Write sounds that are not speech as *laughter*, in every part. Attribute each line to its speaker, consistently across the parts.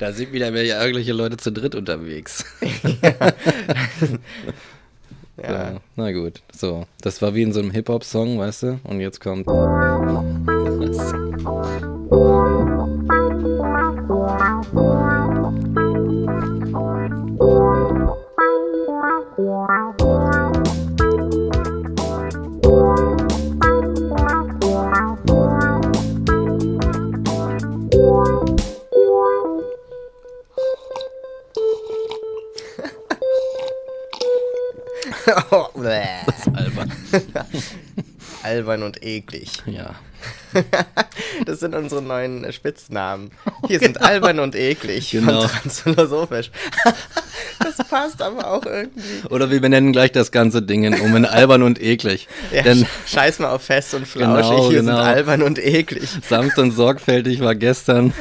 Speaker 1: Da sind wieder mehr irgendwelche Leute zu dritt unterwegs. *laughs* ja. ja. Na gut, so. Das war wie in so einem Hip-Hop-Song, weißt du? Und jetzt kommt. Was? *laughs*
Speaker 2: albern und eklig. *laughs*
Speaker 1: Ja. *laughs*
Speaker 2: das sind unsere neuen Spitznamen. *laughs* Hier sind genau. albern und eklig genau. von Transphilosophisch. das passt aber auch irgendwie.
Speaker 1: Oder wir benennen gleich das ganze Ding um in albern und eklig.
Speaker 2: Ja, Denn, scheiß mal auf fest und flauschig. Genau, Hier genau. sind albern und eklig.
Speaker 1: Sanft und sorgfältig war gestern.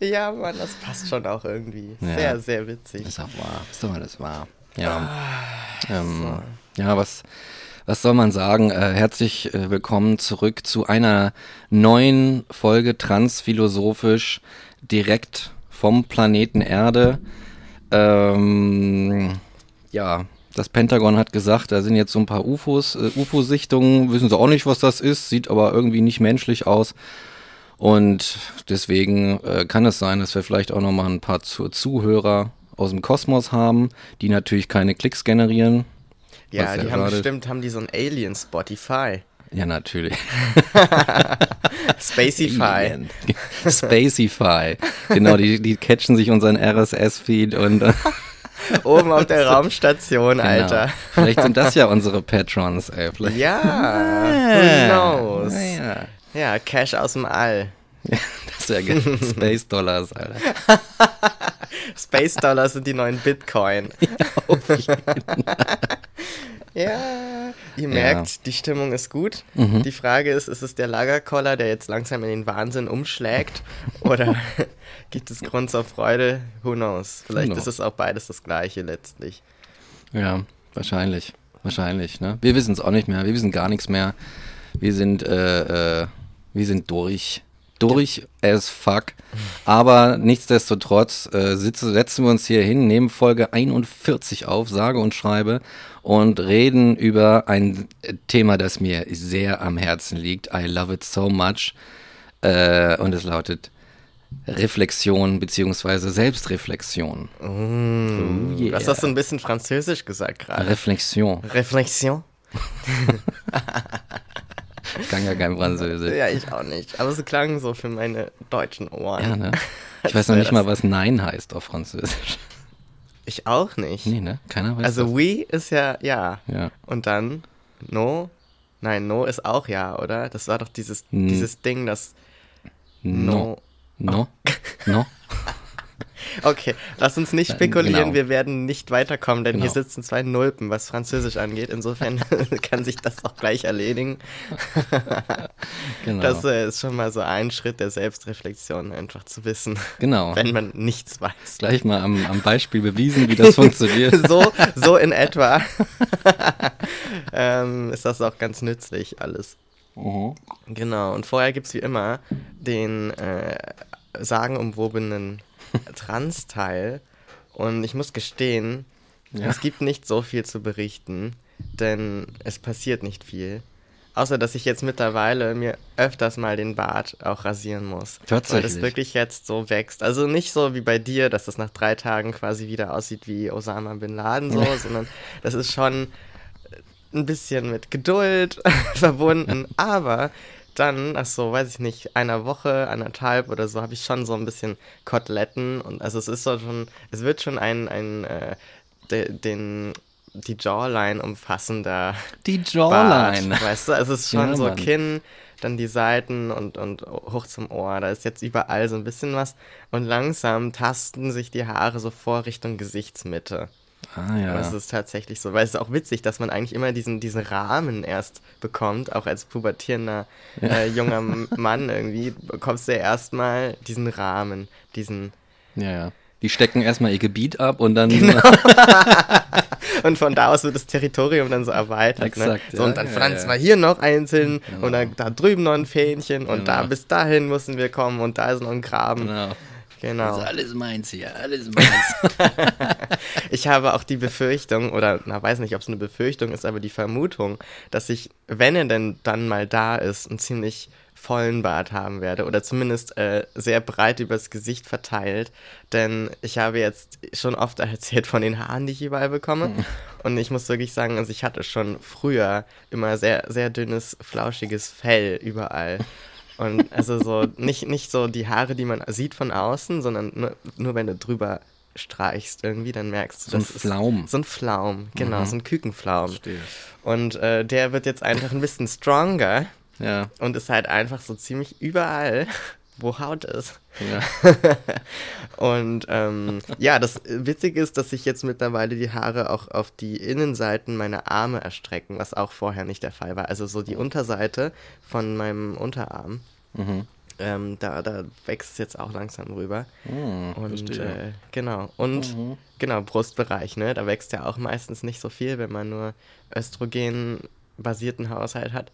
Speaker 2: Ja, Mann, das passt schon auch irgendwie. Ja. Sehr, sehr witzig.
Speaker 1: Ist auch wahr. Ist doch alles wahr. Ja. Ah, ähm, so. Ja, was, was soll man sagen? Äh, herzlich äh, willkommen zurück zu einer neuen Folge Transphilosophisch direkt vom Planeten Erde. Ähm, ja, das Pentagon hat gesagt, da sind jetzt so ein paar UFOs, äh, UFO-Sichtungen, wissen sie auch nicht, was das ist, sieht aber irgendwie nicht menschlich aus. Und deswegen äh, kann es sein, dass wir vielleicht auch nochmal ein paar zu Zuhörer aus dem Kosmos haben, die natürlich keine Klicks generieren.
Speaker 2: Ja, die haben bestimmt, haben die so ein Alien Spotify.
Speaker 1: Ja, natürlich. *laughs*
Speaker 2: Spacify.
Speaker 1: Spacify. Genau, die, die catchen sich unseren RSS-Feed und. *laughs*
Speaker 2: Oben auf der Raumstation, genau. Alter.
Speaker 1: Vielleicht sind das ja unsere Patrons, ey. Vielleicht.
Speaker 2: Ja, who knows? Ja. Ja, Cash aus dem All. *laughs*
Speaker 1: das ist ja geil. Space Dollars, Alter.
Speaker 2: Space Dollars sind die neuen Bitcoin. *laughs* ja, ihr merkt, ja. die Stimmung ist gut. Mhm. Die Frage ist, ist es der Lagerkoller, der jetzt langsam in den Wahnsinn umschlägt? Oder *laughs* gibt es Grund zur Freude? Who knows? Vielleicht knows. ist es auch beides das Gleiche letztlich.
Speaker 1: Ja, wahrscheinlich. Wahrscheinlich, ne? Wir wissen es auch nicht mehr. Wir wissen gar nichts mehr. Wir sind, äh, äh, wir sind durch. Durch as fuck. Aber nichtsdestotrotz äh, sitze, setzen wir uns hier hin, nehmen Folge 41 auf, sage und schreibe und reden über ein Thema, das mir sehr am Herzen liegt. I love it so much. Äh, und es lautet Reflexion beziehungsweise Selbstreflexion.
Speaker 2: Mm, oh, yeah. Was hast du ein bisschen französisch gesagt gerade?
Speaker 1: Reflexion.
Speaker 2: Reflexion? *laughs*
Speaker 1: Ich kann ja kein Französisch.
Speaker 2: Ja, ich auch nicht. Aber es klang so für meine deutschen Ohren.
Speaker 1: Ja, ne? *laughs* Ich weiß noch nicht mal, was Nein heißt auf Französisch.
Speaker 2: Ich auch nicht.
Speaker 1: Nee, ne? Keiner weiß
Speaker 2: Also das. oui ist ja ja. Ja. Und dann no? Nein, no ist auch ja, oder? Das war doch dieses, N dieses Ding, das
Speaker 1: No. No? Oh. No? *laughs* *laughs*
Speaker 2: Okay, lass uns nicht spekulieren, genau. wir werden nicht weiterkommen, denn genau. hier sitzen zwei Nulpen, was Französisch angeht. Insofern *laughs* kann sich das auch gleich erledigen. genau. Das äh, ist schon mal so ein Schritt der Selbstreflexion, einfach zu wissen,
Speaker 1: genau.
Speaker 2: wenn man nichts weiß.
Speaker 1: Gleich mal am, am Beispiel bewiesen, wie das *laughs* funktioniert.
Speaker 2: so, so in etwa ähm, ist das auch ganz nützlich alles. Mhm. Genau, und vorher gibt es wie immer den äh, sagenumwobenen *laughs* Trans-Teil. Und ich muss gestehen, ja. es gibt nicht so viel zu berichten, denn es passiert nicht viel. Außer, dass ich jetzt mittlerweile mir öfters mal den Bart auch rasieren muss.
Speaker 1: Tatsächlich.
Speaker 2: Weil das wirklich jetzt so wächst. Also nicht so wie bei dir, dass das nach drei Tagen quasi wieder aussieht wie Osama Bin Laden so, *laughs* sondern das ist schon ein bisschen mit Geduld *laughs* verbunden. Aber dann, ach so, weiß ich nicht, einer Woche, anderthalb oder so, habe ich schon so ein bisschen Koteletten und also es ist so schon, es wird schon ein, ein äh, de, den die Jawline umfassender.
Speaker 1: Die Jawline.
Speaker 2: Bart, weißt du, also es ist schon ja, so Mann. Kinn, dann die Seiten und, und hoch zum Ohr. Da ist jetzt überall so ein bisschen was. Und langsam tasten sich die Haare so vor Richtung Gesichtsmitte.
Speaker 1: Ah, ja.
Speaker 2: Das ist tatsächlich so, weil es ist auch witzig, dass man eigentlich immer diesen, diesen Rahmen erst bekommt, auch als pubertierender ja. äh, junger *laughs* Mann irgendwie, bekommst du ja erstmal diesen Rahmen, diesen.
Speaker 1: Ja, ja. Die stecken erstmal ihr Gebiet ab und dann. Genau. *laughs* *laughs*
Speaker 2: und von da aus wird das Territorium dann so erweitert.
Speaker 1: Exakt,
Speaker 2: ne? so, und dann
Speaker 1: ja,
Speaker 2: pflanzen wir hier noch einzeln
Speaker 1: Genau.
Speaker 2: und dann da drüben noch ein Fähnchen und da
Speaker 1: Genau.
Speaker 2: bis dahin müssen wir kommen und da ist noch ein Graben.
Speaker 1: Genau.
Speaker 2: Genau.
Speaker 1: Also alles meins hier, alles meins. *laughs*
Speaker 2: Ich habe auch die Befürchtung, oder na, weiß nicht, ob es eine Befürchtung ist, aber die Vermutung, dass ich, wenn er denn dann mal da ist, einen ziemlich vollen Bart haben werde oder zumindest äh, sehr breit übers Gesicht verteilt, denn ich habe jetzt schon oft *laughs* erzählt von den Haaren, die ich überall bekomme *laughs* und ich muss wirklich sagen, also ich hatte schon früher immer sehr, sehr dünnes, flauschiges Fell überall und also so, nicht, nicht so die Haare, die man sieht von außen, sondern nur, nur wenn du drüber streichst irgendwie, dann merkst du,
Speaker 1: So ein Flaum.
Speaker 2: so ein Flaum, genau,
Speaker 1: Mhm.
Speaker 2: so ein Kükenflaum.
Speaker 1: Verstehe.
Speaker 2: Und äh, der wird jetzt einfach ein bisschen stronger
Speaker 1: Ja,
Speaker 2: und ist halt einfach so ziemlich überall, wo Haut ist.
Speaker 1: ja. *laughs*
Speaker 2: Und ähm, ja, das Witzige ist, dass sich jetzt mittlerweile die Haare auch auf die Innenseiten meiner Arme erstrecken, was auch vorher nicht der Fall war. Also so die Unterseite von meinem Unterarm.
Speaker 1: Mhm.
Speaker 2: Ähm, da, da wächst es jetzt auch langsam rüber.
Speaker 1: Hm,
Speaker 2: Und äh, genau. Und
Speaker 1: Mhm.
Speaker 2: genau, Brustbereich, ne? Da wächst ja auch meistens nicht so viel, wenn man nur östrogen-basierten Haushalt hat.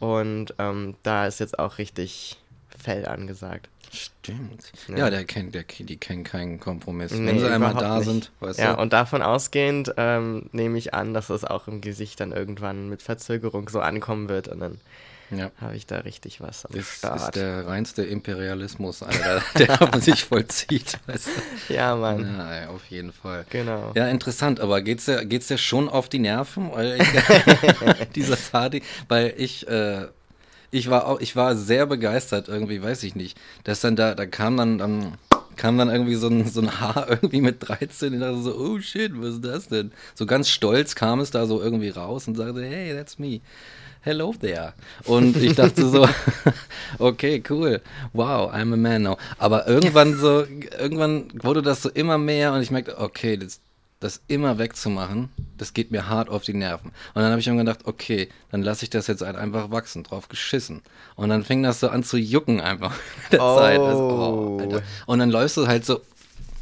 Speaker 2: Und ähm, da ist jetzt auch richtig Fell angesagt.
Speaker 1: Stimmt.
Speaker 2: Ja.
Speaker 1: Ja, der kennt, der, die kennen keinen Kompromiss.
Speaker 2: Nee,
Speaker 1: Wenn sie einmal da
Speaker 2: nicht.
Speaker 1: sind, weißt
Speaker 2: Ja,
Speaker 1: du.
Speaker 2: und davon ausgehend ähm, nehme ich an, dass es auch im Gesicht dann irgendwann mit Verzögerung so ankommen wird und dann
Speaker 1: ja.
Speaker 2: habe ich da richtig was am
Speaker 1: Ist,
Speaker 2: Start.
Speaker 1: ist der reinste Imperialismus, Alter, der *laughs* sich vollzieht. Weißt du?
Speaker 2: ja, Mann,
Speaker 1: Ja, auf jeden Fall.
Speaker 2: genau.
Speaker 1: Ja, interessant, aber geht's dir, geht's dir schon auf die Nerven? Weil ich, *laughs* dieser Party, weil ich, äh, ich war auch, ich war sehr begeistert irgendwie, weiß ich nicht, dass dann da, da kam dann, dann kam dann irgendwie so ein, so ein Haar *laughs* irgendwie mit 13 und dachte so, oh shit, was ist das denn? So ganz stolz kam es da so irgendwie raus und sagte, hey, that's me. Hello there. Und ich dachte so, *laughs* okay, cool. Wow, I'm a man now. Aber irgendwann so, irgendwann wurde das so immer mehr und ich merkte, okay, das, das immer wegzumachen, das geht mir hart auf die Nerven. Und dann habe ich mir gedacht, okay, dann lasse ich das jetzt halt einfach wachsen, drauf geschissen. Und dann fing das so an zu jucken einfach *laughs* mit der
Speaker 2: Oh.
Speaker 1: Zeit. Also, oh, Alter. Und dann läufst du halt so,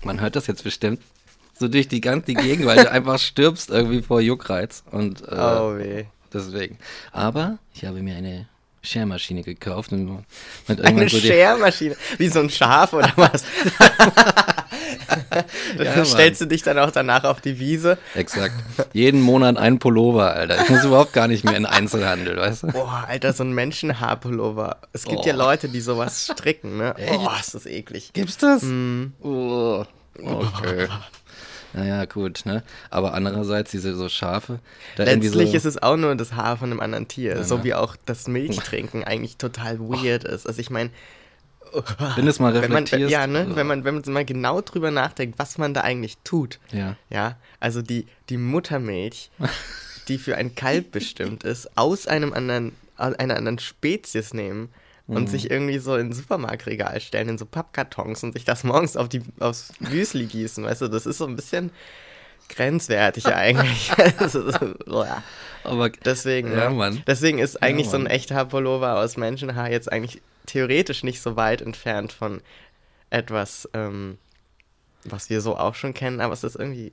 Speaker 1: man hört das jetzt bestimmt, so durch die ganze Gegend, weil du *laughs* einfach stirbst irgendwie vor Juckreiz. Und äh,
Speaker 2: Oh weh.
Speaker 1: deswegen. Aber ich habe mir eine Schermaschine gekauft und
Speaker 2: Eine
Speaker 1: so
Speaker 2: Schermaschine. Wie so ein Schaf oder was? *laughs* dann
Speaker 1: Ja,
Speaker 2: stellst du dich dann auch danach auf die Wiese.
Speaker 1: Exakt. Jeden Monat ein Pullover, Alter. Ich muss überhaupt gar nicht mehr in Einzelhandel, weißt du?
Speaker 2: Boah, Alter, so ein Menschenhaarpullover. Es gibt
Speaker 1: Oh.
Speaker 2: ja Leute, die sowas stricken, ne?
Speaker 1: Echt?
Speaker 2: Oh, ist das eklig.
Speaker 1: Gibt's das?
Speaker 2: Hm.
Speaker 1: Oh, okay. *laughs* Naja, gut, ne? Aber andererseits diese so Schafe,
Speaker 2: Letztlich
Speaker 1: so,
Speaker 2: ist es auch nur das Haar von einem anderen Tier.
Speaker 1: Ja,
Speaker 2: so
Speaker 1: ne?
Speaker 2: wie auch das Milchtrinken eigentlich total weird ist. Also ich meine,
Speaker 1: wenn es mal
Speaker 2: wenn man, ja, ne? wenn, man, wenn man mal genau drüber nachdenkt, was man da eigentlich tut.
Speaker 1: Ja.
Speaker 2: Ja, also die, die Muttermilch, *laughs* die für ein Kalb bestimmt ist, aus einem anderen, aus einer anderen Spezies nehmen und sich irgendwie so in ein Supermarktregal stellen, in so Pappkartons und sich das morgens auf die, aufs Müsli gießen, weißt du, das ist so ein bisschen grenzwertig *laughs* eigentlich. *laughs*
Speaker 1: Aber
Speaker 2: Deswegen,
Speaker 1: Ja,
Speaker 2: ne? Deswegen ist eigentlich so ein echter Pullover aus Menschenhaar jetzt eigentlich theoretisch nicht so weit entfernt von etwas, ähm, was wir so auch schon kennen, aber es ist irgendwie.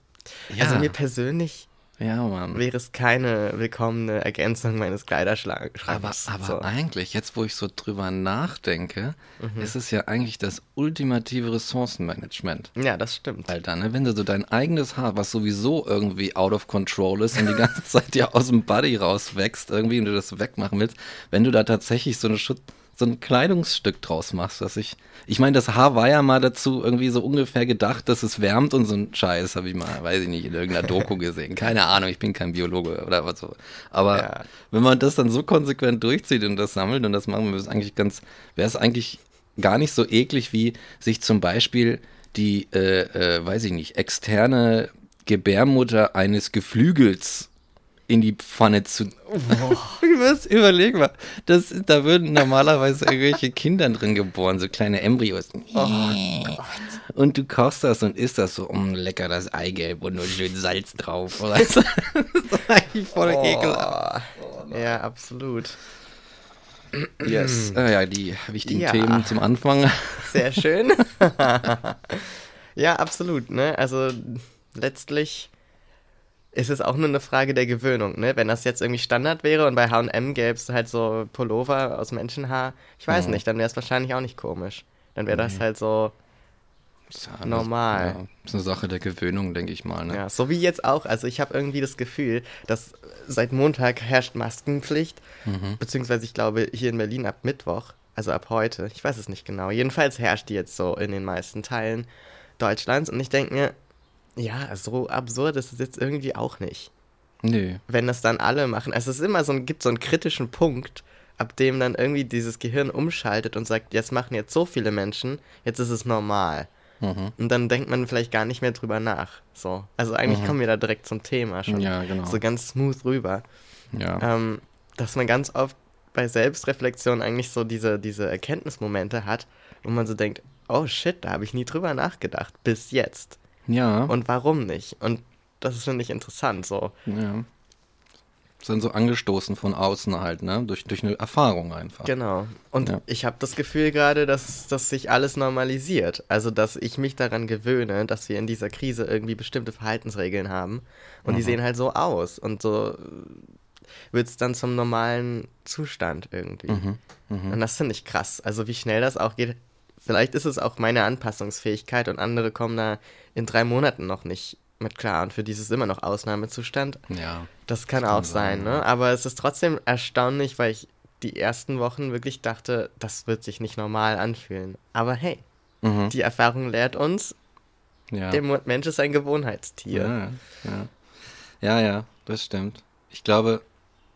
Speaker 1: Ja.
Speaker 2: Also mir persönlich
Speaker 1: ja, Mann.
Speaker 2: wäre es keine willkommene Ergänzung meines Kleiderschranks.
Speaker 1: Aber, aber
Speaker 2: so.
Speaker 1: eigentlich, jetzt wo ich so drüber nachdenke,
Speaker 2: Mhm.
Speaker 1: ist es ja eigentlich das ultimative Ressourcenmanagement.
Speaker 2: Ja, das stimmt.
Speaker 1: Alter, ne? Wenn du so dein eigenes Haar, was sowieso irgendwie out of control ist und die ganze *laughs* Zeit ja aus dem Body rauswächst, irgendwie, und du das wegmachen willst, wenn du da tatsächlich so eine Schutz, so ein Kleidungsstück draus machst, dass ich, ich meine, das Haar war ja mal dazu irgendwie so ungefähr gedacht, dass es wärmt und so ein Scheiß, habe ich mal, weiß ich nicht, in irgendeiner Doku *laughs* gesehen. Keine Ahnung, ich bin kein Biologe oder was so. Aber
Speaker 2: Ja.
Speaker 1: wenn man das dann so konsequent durchzieht und das sammelt und das machen, wäre es eigentlich ganz, wäre es eigentlich gar nicht so eklig wie sich zum Beispiel die, äh, äh, weiß ich nicht, externe Gebärmutter eines Geflügels in die Pfanne zu. *laughs* Was? Überleg mal. Das, da würden normalerweise irgendwelche Kinder drin geboren, so kleine Embryos. und du kochst das und isst das so, um lecker das Eigelb und nur schön Salz drauf. Du? *laughs* das ist eigentlich voll ekelhaft.
Speaker 2: Oh, ja, absolut.
Speaker 1: Yes. Ah, ja, die wichtigen
Speaker 2: Ja.
Speaker 1: Themen zum Anfang.
Speaker 2: Sehr schön. *laughs* ja, absolut, ne? Also letztlich ist es auch nur eine Frage der Gewöhnung, ne? Wenn das jetzt irgendwie Standard wäre und bei H&M gäbe es halt so Pullover aus Menschenhaar, ich weiß
Speaker 1: Mhm.
Speaker 2: nicht, dann wäre es wahrscheinlich auch nicht komisch. Dann wäre das
Speaker 1: Nee.
Speaker 2: halt so,
Speaker 1: Ist ja
Speaker 2: Normal.
Speaker 1: Ja, ist eine Sache der Gewöhnung, denke ich mal. Ne?
Speaker 2: ja, so wie jetzt auch. Also ich habe irgendwie das Gefühl, dass seit Montag herrscht Maskenpflicht,
Speaker 1: Mhm.
Speaker 2: beziehungsweise ich glaube hier in Berlin ab Mittwoch, also ab heute, ich weiß es nicht genau. Jedenfalls herrscht die jetzt so in den meisten Teilen Deutschlands und ich denke mir, ja, so absurd ist es jetzt irgendwie auch nicht.
Speaker 1: Nö.
Speaker 2: wenn das dann alle machen. Es ist immer so ein, gibt so einen kritischen Punkt, ab dem dann irgendwie dieses Gehirn umschaltet und sagt, jetzt machen jetzt so viele Menschen, jetzt ist es normal.
Speaker 1: Mhm.
Speaker 2: Und dann denkt man vielleicht gar nicht mehr drüber nach. So. Also eigentlich kommen wir da direkt zum Thema schon.
Speaker 1: Mhm. Ja, genau.
Speaker 2: So ganz smooth rüber.
Speaker 1: Ja.
Speaker 2: Ähm, dass man ganz oft bei Selbstreflexion eigentlich so diese, diese Erkenntnismomente hat, wo man so denkt, oh shit, da habe ich nie drüber nachgedacht, bis jetzt.
Speaker 1: Ja.
Speaker 2: Und warum nicht? Und das ist, finde ich, interessant. So.
Speaker 1: ja. Sind so angestoßen von außen halt, ne? Durch, durch eine Erfahrung einfach.
Speaker 2: Genau. Und
Speaker 1: Ja.
Speaker 2: ich habe das Gefühl gerade, dass, dass sich alles normalisiert. Also, dass ich mich daran gewöhne, dass wir in dieser Krise irgendwie bestimmte Verhaltensregeln haben. Und die
Speaker 1: Mhm.
Speaker 2: sehen halt so aus. Und so wird es dann zum normalen Zustand irgendwie.
Speaker 1: Mhm. Mhm.
Speaker 2: Und das finde ich krass. Also, wie schnell das auch geht. Vielleicht ist es auch meine Anpassungsfähigkeit und andere kommen da in drei Monaten noch nicht mit klar. Und für dieses immer noch Ausnahmezustand.
Speaker 1: Ja.
Speaker 2: Das kann
Speaker 1: kann
Speaker 2: auch
Speaker 1: sein,
Speaker 2: sein, ne? Aber es ist trotzdem erstaunlich, weil ich die ersten Wochen wirklich dachte, das wird sich nicht normal anfühlen. Aber hey,
Speaker 1: Mhm.
Speaker 2: die Erfahrung lehrt uns,
Speaker 1: ja.
Speaker 2: der Mensch ist ein Gewohnheitstier.
Speaker 1: Ja, ja. Ja, ja, das stimmt. Ich glaube,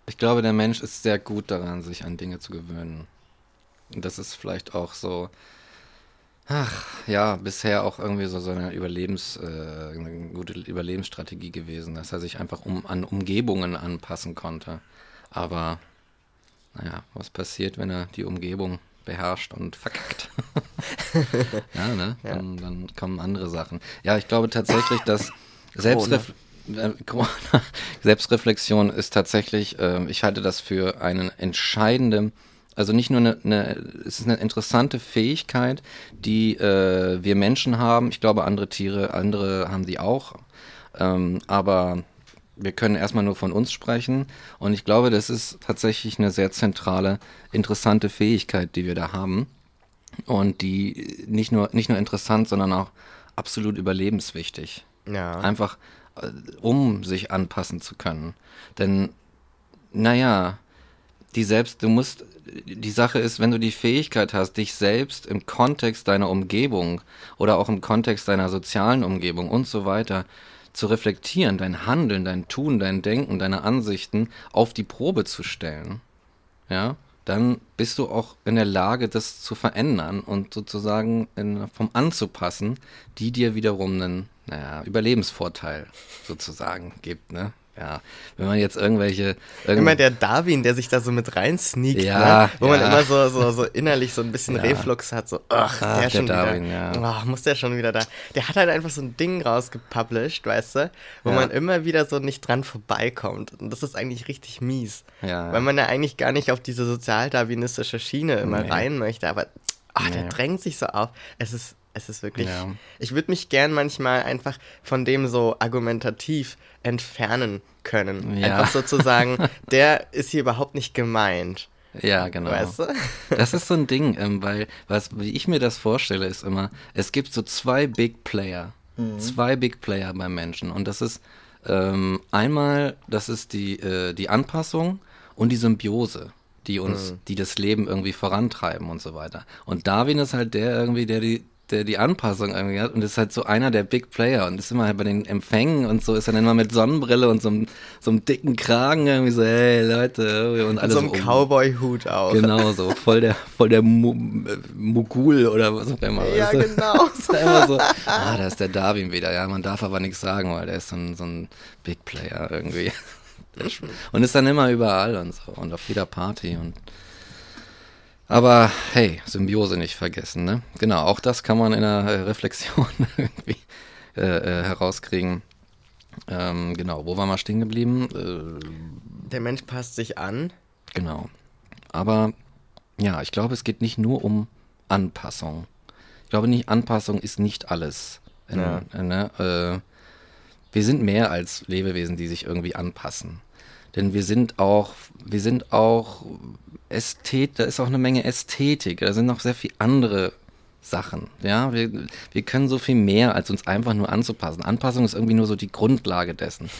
Speaker 1: ich glaube, der Mensch ist sehr gut daran, sich an Dinge zu gewöhnen. Und das ist vielleicht auch so, ach, ja, bisher auch irgendwie so seine Überlebens, äh, eine gute Überlebensstrategie gewesen, dass er sich einfach um, an Umgebungen anpassen konnte. Aber, naja, was passiert, wenn er die Umgebung beherrscht und verkackt? *laughs* ja, ne?
Speaker 2: Ja.
Speaker 1: Dann, dann kommen andere Sachen. Ja, ich glaube tatsächlich, dass *laughs* Selbstref äh. *laughs* Selbstreflexion ist tatsächlich, ähm, ich halte das für einen entscheidenden, also nicht nur eine, eine es ist eine interessante Fähigkeit, die äh, wir Menschen haben. Ich glaube, andere Tiere, andere haben die auch. Ähm, aber wir können erstmal nur von uns sprechen. Und ich glaube, das ist tatsächlich eine sehr zentrale, interessante Fähigkeit, die wir da haben. Und die nicht nur, nicht nur interessant, sondern auch absolut überlebenswichtig.
Speaker 2: Ja.
Speaker 1: Einfach, äh, um sich anpassen zu können. Denn, naja, die selbst, du musst, die Sache ist, wenn du die Fähigkeit hast, dich selbst im Kontext deiner Umgebung oder auch im Kontext deiner sozialen Umgebung und so weiter zu reflektieren, dein Handeln, dein Tun, dein Denken, deine Ansichten auf die Probe zu stellen, ja, dann bist du auch in der Lage, das zu verändern und sozusagen in, vom anzupassen, die dir wiederum einen naja, Überlebensvorteil sozusagen gibt, ne? Ja, wenn man jetzt irgendwelche irgend-
Speaker 2: Immer der Darwin, der sich da so mit rein sneakt,
Speaker 1: Ja,
Speaker 2: ne? wo man
Speaker 1: ja.
Speaker 2: immer so, so, so innerlich so ein bisschen *laughs*
Speaker 1: Ja.
Speaker 2: Reflux hat, so, ach,
Speaker 1: Ach,
Speaker 2: der
Speaker 1: der
Speaker 2: schon
Speaker 1: Darwin,
Speaker 2: wieder,
Speaker 1: ja.
Speaker 2: oh, muss der schon wieder da. Der hat halt einfach so ein Ding rausgepublished, weißt du, wo man immer wieder so nicht dran vorbeikommt. Und das ist eigentlich richtig mies.
Speaker 1: Ja.
Speaker 2: Weil man ja eigentlich gar nicht auf diese sozialdarwinistische Schiene immer
Speaker 1: Nee.
Speaker 2: rein möchte, aber ach, der
Speaker 1: Nee.
Speaker 2: drängt sich so auf. Es ist, es ist wirklich.
Speaker 1: Ja.
Speaker 2: Ich würde mich gern manchmal einfach von dem so argumentativ entfernen können.
Speaker 1: Ja.
Speaker 2: Einfach sozusagen, *laughs* der ist hier überhaupt nicht gemeint.
Speaker 1: Ja, genau.
Speaker 2: Weißt du? *laughs*
Speaker 1: Das ist so ein Ding, ähm, weil, was, wie ich mir das vorstelle, ist immer, es gibt so zwei Big Player. Zwei Big Player beim Menschen. Und das ist ähm, einmal, das ist die, äh, die Anpassung und die Symbiose, die uns, die das Leben irgendwie vorantreiben und so weiter. Und Darwin ist halt der irgendwie, der die, der die Anpassung irgendwie hat und ist halt so einer der Big Player und ist immer halt bei den Empfängen und so ist dann immer mit Sonnenbrille und so einem, so einem dicken Kragen irgendwie so, hey Leute, und alles
Speaker 2: so einem
Speaker 1: um-
Speaker 2: Cowboy-Hut auch.
Speaker 1: Genau so, voll der, voll der Mogul oder was auch immer.
Speaker 2: Ja,
Speaker 1: weißt du?
Speaker 2: genau. *laughs*
Speaker 1: Ist da immer so, ah, da ist der Darwin wieder, ja, man darf aber nichts sagen, weil der ist so ein, so ein Big Player irgendwie. *laughs* Und ist dann immer überall und so und auf jeder Party und aber hey, Symbiose nicht vergessen, ne? Genau, auch das kann man in der äh, Reflexion *laughs* irgendwie äh, äh, herauskriegen. Ähm, genau, wo waren wir stehen geblieben? Äh,
Speaker 2: Der Mensch passt sich an.
Speaker 1: Genau. Aber ja, ich glaube, es geht nicht nur um Anpassung. Ich glaube nicht, Anpassung ist nicht alles.
Speaker 2: Ja.
Speaker 1: äh, ne, äh, wir sind mehr als Lebewesen, die sich irgendwie anpassen. Denn wir sind auch, wir sind auch Ästhet, da ist auch eine Menge Ästhetik, da sind noch sehr viele andere Sachen. Ja, wir, wir können so viel mehr, als uns einfach nur anzupassen. Anpassung ist irgendwie nur so die Grundlage dessen. *laughs*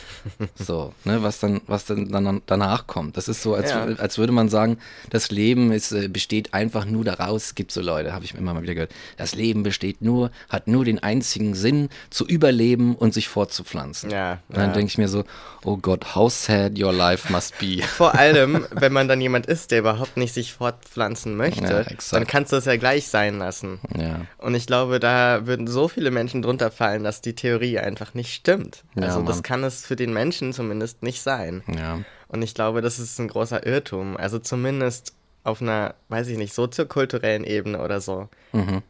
Speaker 1: So, ne, was dann, was dann, danach kommt. Das ist so, als, ja. als würde man sagen, das Leben ist, äh, besteht einfach nur daraus. Es gibt so Leute, habe ich immer mal wieder gehört. Das Leben besteht nur, hat nur den einzigen Sinn, zu überleben und sich fortzupflanzen. Ja, und dann ja. denke ich mir so, oh Gott, how sad your life must be. *laughs*
Speaker 2: Vor allem, wenn man dann jemand ist, der überhaupt nicht sich fortpflanzen möchte, ja, dann kannst du es ja gleich sein lassen. Ja. Und ich glaube, da würden so viele Menschen drunter fallen, dass die Theorie einfach nicht stimmt. Ja, also das kann es für den Menschen zumindest nicht sein. Ja. Und ich glaube, das ist ein großer Irrtum. Also zumindest auf einer, weiß ich nicht, soziokulturellen Ebene oder so, mhm.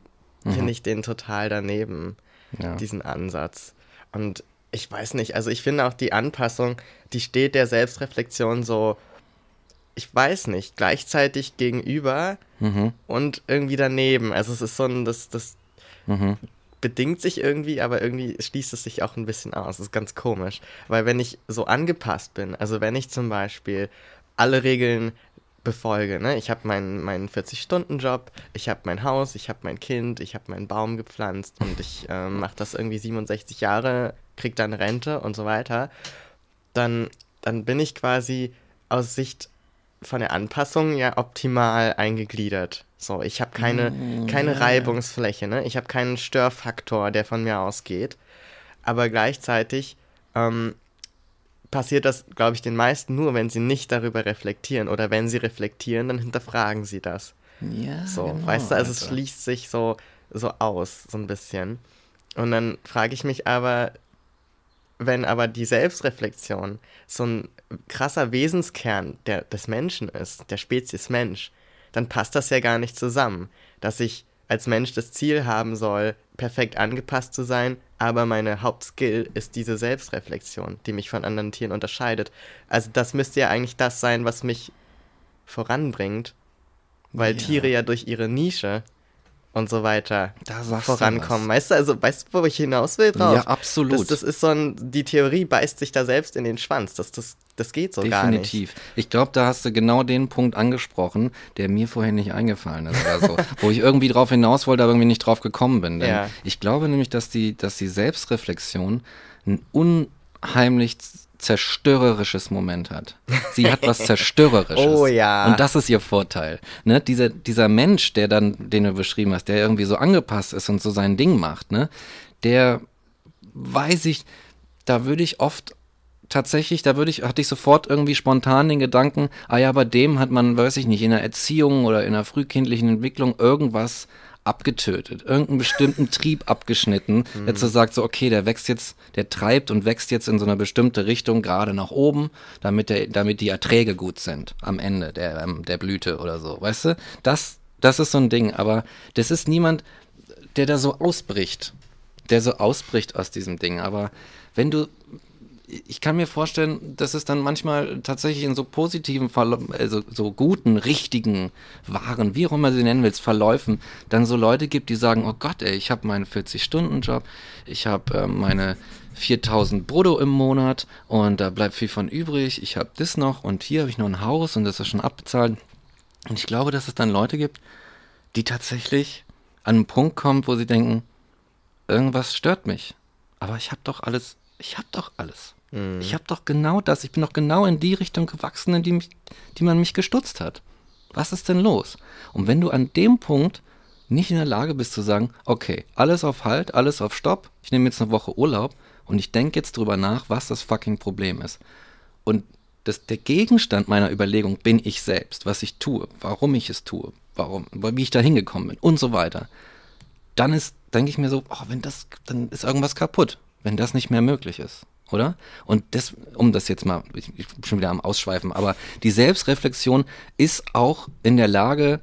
Speaker 2: mhm. finde ich den total daneben, ja. diesen Ansatz. Und ich weiß nicht, also ich finde auch die Anpassung, die steht der Selbstreflexion so ich weiß nicht, gleichzeitig gegenüber mhm. und irgendwie daneben. Also es ist so ein, das, das mhm. bedingt sich irgendwie, aber irgendwie schließt es sich auch ein bisschen aus. Das ist ganz komisch. Weil wenn ich so angepasst bin, also wenn ich zum Beispiel alle Regeln befolge, ne? Ich habe meinen, meinen 40-Stunden-Job, ich habe mein Haus, ich habe mein Kind, ich habe meinen Baum gepflanzt und ich äh, mache das irgendwie 67 Jahre, krieg dann Rente und so weiter, dann, dann bin ich quasi aus Sicht von der Anpassung ja optimal eingegliedert. So, ich habe keine, mm, keine Reibungsfläche, ne? Ich habe keinen Störfaktor, der von mir ausgeht. Aber gleichzeitig ähm, passiert das, glaube ich, den meisten nur, wenn sie nicht darüber reflektieren. Oder wenn sie reflektieren, dann hinterfragen sie das. Ja. So, genau, weißt du, also es schließt sich so, so aus, so ein bisschen. Und dann frage ich mich aber, wenn aber die Selbstreflexion so ein krasser Wesenskern der, des Menschen ist, der Spezies Mensch, dann passt das ja gar nicht zusammen, dass ich als Mensch das Ziel haben soll, perfekt angepasst zu sein, aber meine Hauptskill ist diese Selbstreflexion, die mich von anderen Tieren unterscheidet. Also das müsste ja eigentlich das sein, was mich voranbringt, weil ja. Tiere ja durch ihre Nische und so weiter vorankommen. Weißt du, also weißt du, wo ich hinaus will drauf?
Speaker 1: Ja, absolut.
Speaker 2: Das, das ist so ein, die Theorie beißt sich da selbst in den Schwanz. Das, das, das geht so Definitiv. gar nicht. Definitiv.
Speaker 1: Ich glaube, da hast du genau den Punkt angesprochen, der mir vorher nicht eingefallen ist oder so. *laughs* wo ich irgendwie drauf hinaus wollte, aber irgendwie nicht drauf gekommen bin. Denn ja. ich glaube nämlich, dass die, dass die Selbstreflexion ein unheimlich zerstörerisches Moment hat. Sie hat was *laughs* Zerstörerisches.
Speaker 2: oh ja.
Speaker 1: Und das ist ihr Vorteil. Ne? Dieser, dieser Mensch, der dann, den du beschrieben hast, der irgendwie so angepasst ist und so sein Ding macht, ne? der weiß ich, da würde ich oft tatsächlich, da würde ich, hatte ich sofort irgendwie spontan den Gedanken, ah ja, bei dem hat man, weiß ich nicht, in der Erziehung oder in der frühkindlichen Entwicklung irgendwas abgetötet, irgendeinen bestimmten Trieb abgeschnitten, *laughs* mhm. der zu sagt so, okay, der wächst jetzt, der treibt und wächst jetzt in so eine bestimmte Richtung gerade nach oben, damit der, damit die Erträge gut sind am Ende der, ähm, der Blüte oder so, weißt du? Das, das ist so ein Ding, aber das ist niemand, der da so ausbricht, der so ausbricht aus diesem Ding, aber wenn du, ich kann mir vorstellen, dass es dann manchmal tatsächlich in so positiven, Verla also so guten, richtigen, wahren, wie auch immer sie nennen willst, Verläufen, dann so Leute gibt, die sagen, oh Gott, ey, ich habe meinen 40-Stunden-Job, ich habe äh, meine 4000 Brutto im Monat und da bleibt viel von übrig, ich habe das noch und hier habe ich noch ein Haus und das ist schon abbezahlt. Und ich glaube, dass es dann Leute gibt, die tatsächlich an einen Punkt kommen, wo sie denken, irgendwas stört mich. Aber ich habe doch alles, ich habe doch alles. Mhm. Ich habe doch genau das, ich bin doch genau in die Richtung gewachsen, in die, mich, die man mich gestutzt hat. Was ist denn los? Und wenn du an dem Punkt nicht in der Lage bist zu sagen, okay, alles auf Halt, alles auf Stopp, ich nehme jetzt eine Woche Urlaub und ich denke jetzt drüber nach, was das fucking Problem ist. Und das, der Gegenstand meiner Überlegung bin ich selbst, was ich tue, warum ich es tue, warum, wie ich da hingekommen bin und so weiter. Dann ist, denke ich mir so, oh, wenn das, dann ist irgendwas kaputt, wenn das nicht mehr möglich ist oder? Und das, um das jetzt mal, ich, ich bin schon wieder am Ausschweifen, aber die Selbstreflexion ist auch in der Lage,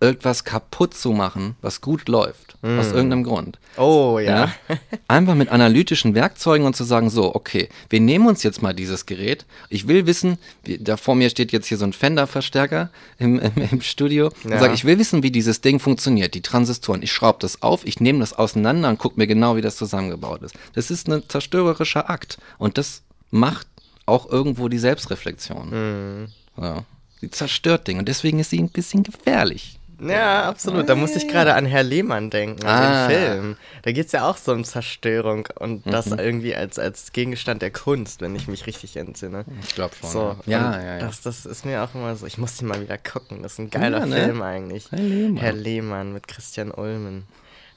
Speaker 1: irgendwas kaputt zu machen, was gut läuft, aus irgendeinem Grund.
Speaker 2: Oh ja.
Speaker 1: Ja? Einfach mit analytischen Werkzeugen und zu sagen, so, okay, wir nehmen uns jetzt mal dieses Gerät. Ich will wissen, wie, da vor mir steht jetzt hier so ein Fender-Verstärker im, im, im Studio. Und
Speaker 2: Ja.
Speaker 1: sage, ich will wissen, wie dieses Ding funktioniert, die Transistoren. Ich schraube das auf, ich nehme das auseinander und gucke mir genau, wie das zusammengebaut ist. Das ist ein zerstörerischer Akt. Und das macht auch irgendwo die Selbstreflexion.
Speaker 2: Mhm.
Speaker 1: Ja. Sie zerstört Dinge und deswegen ist sie ein bisschen gefährlich.
Speaker 2: Ja, absolut. Da musste ich gerade an Herr Lehmann denken, an
Speaker 1: Ah.
Speaker 2: den Film. Da geht es ja auch so um Zerstörung und das irgendwie als, als Gegenstand der Kunst, wenn ich mich richtig entsinne.
Speaker 1: Ich glaube schon.
Speaker 2: So,
Speaker 1: ja, ja, ja.
Speaker 2: Das, das ist mir auch immer so. Ich muss den mal wieder gucken. Das ist ein geiler
Speaker 1: Ja, ne?
Speaker 2: Film eigentlich.
Speaker 1: Herr Lehmann.
Speaker 2: Herr Lehmann mit Christian Ulmen.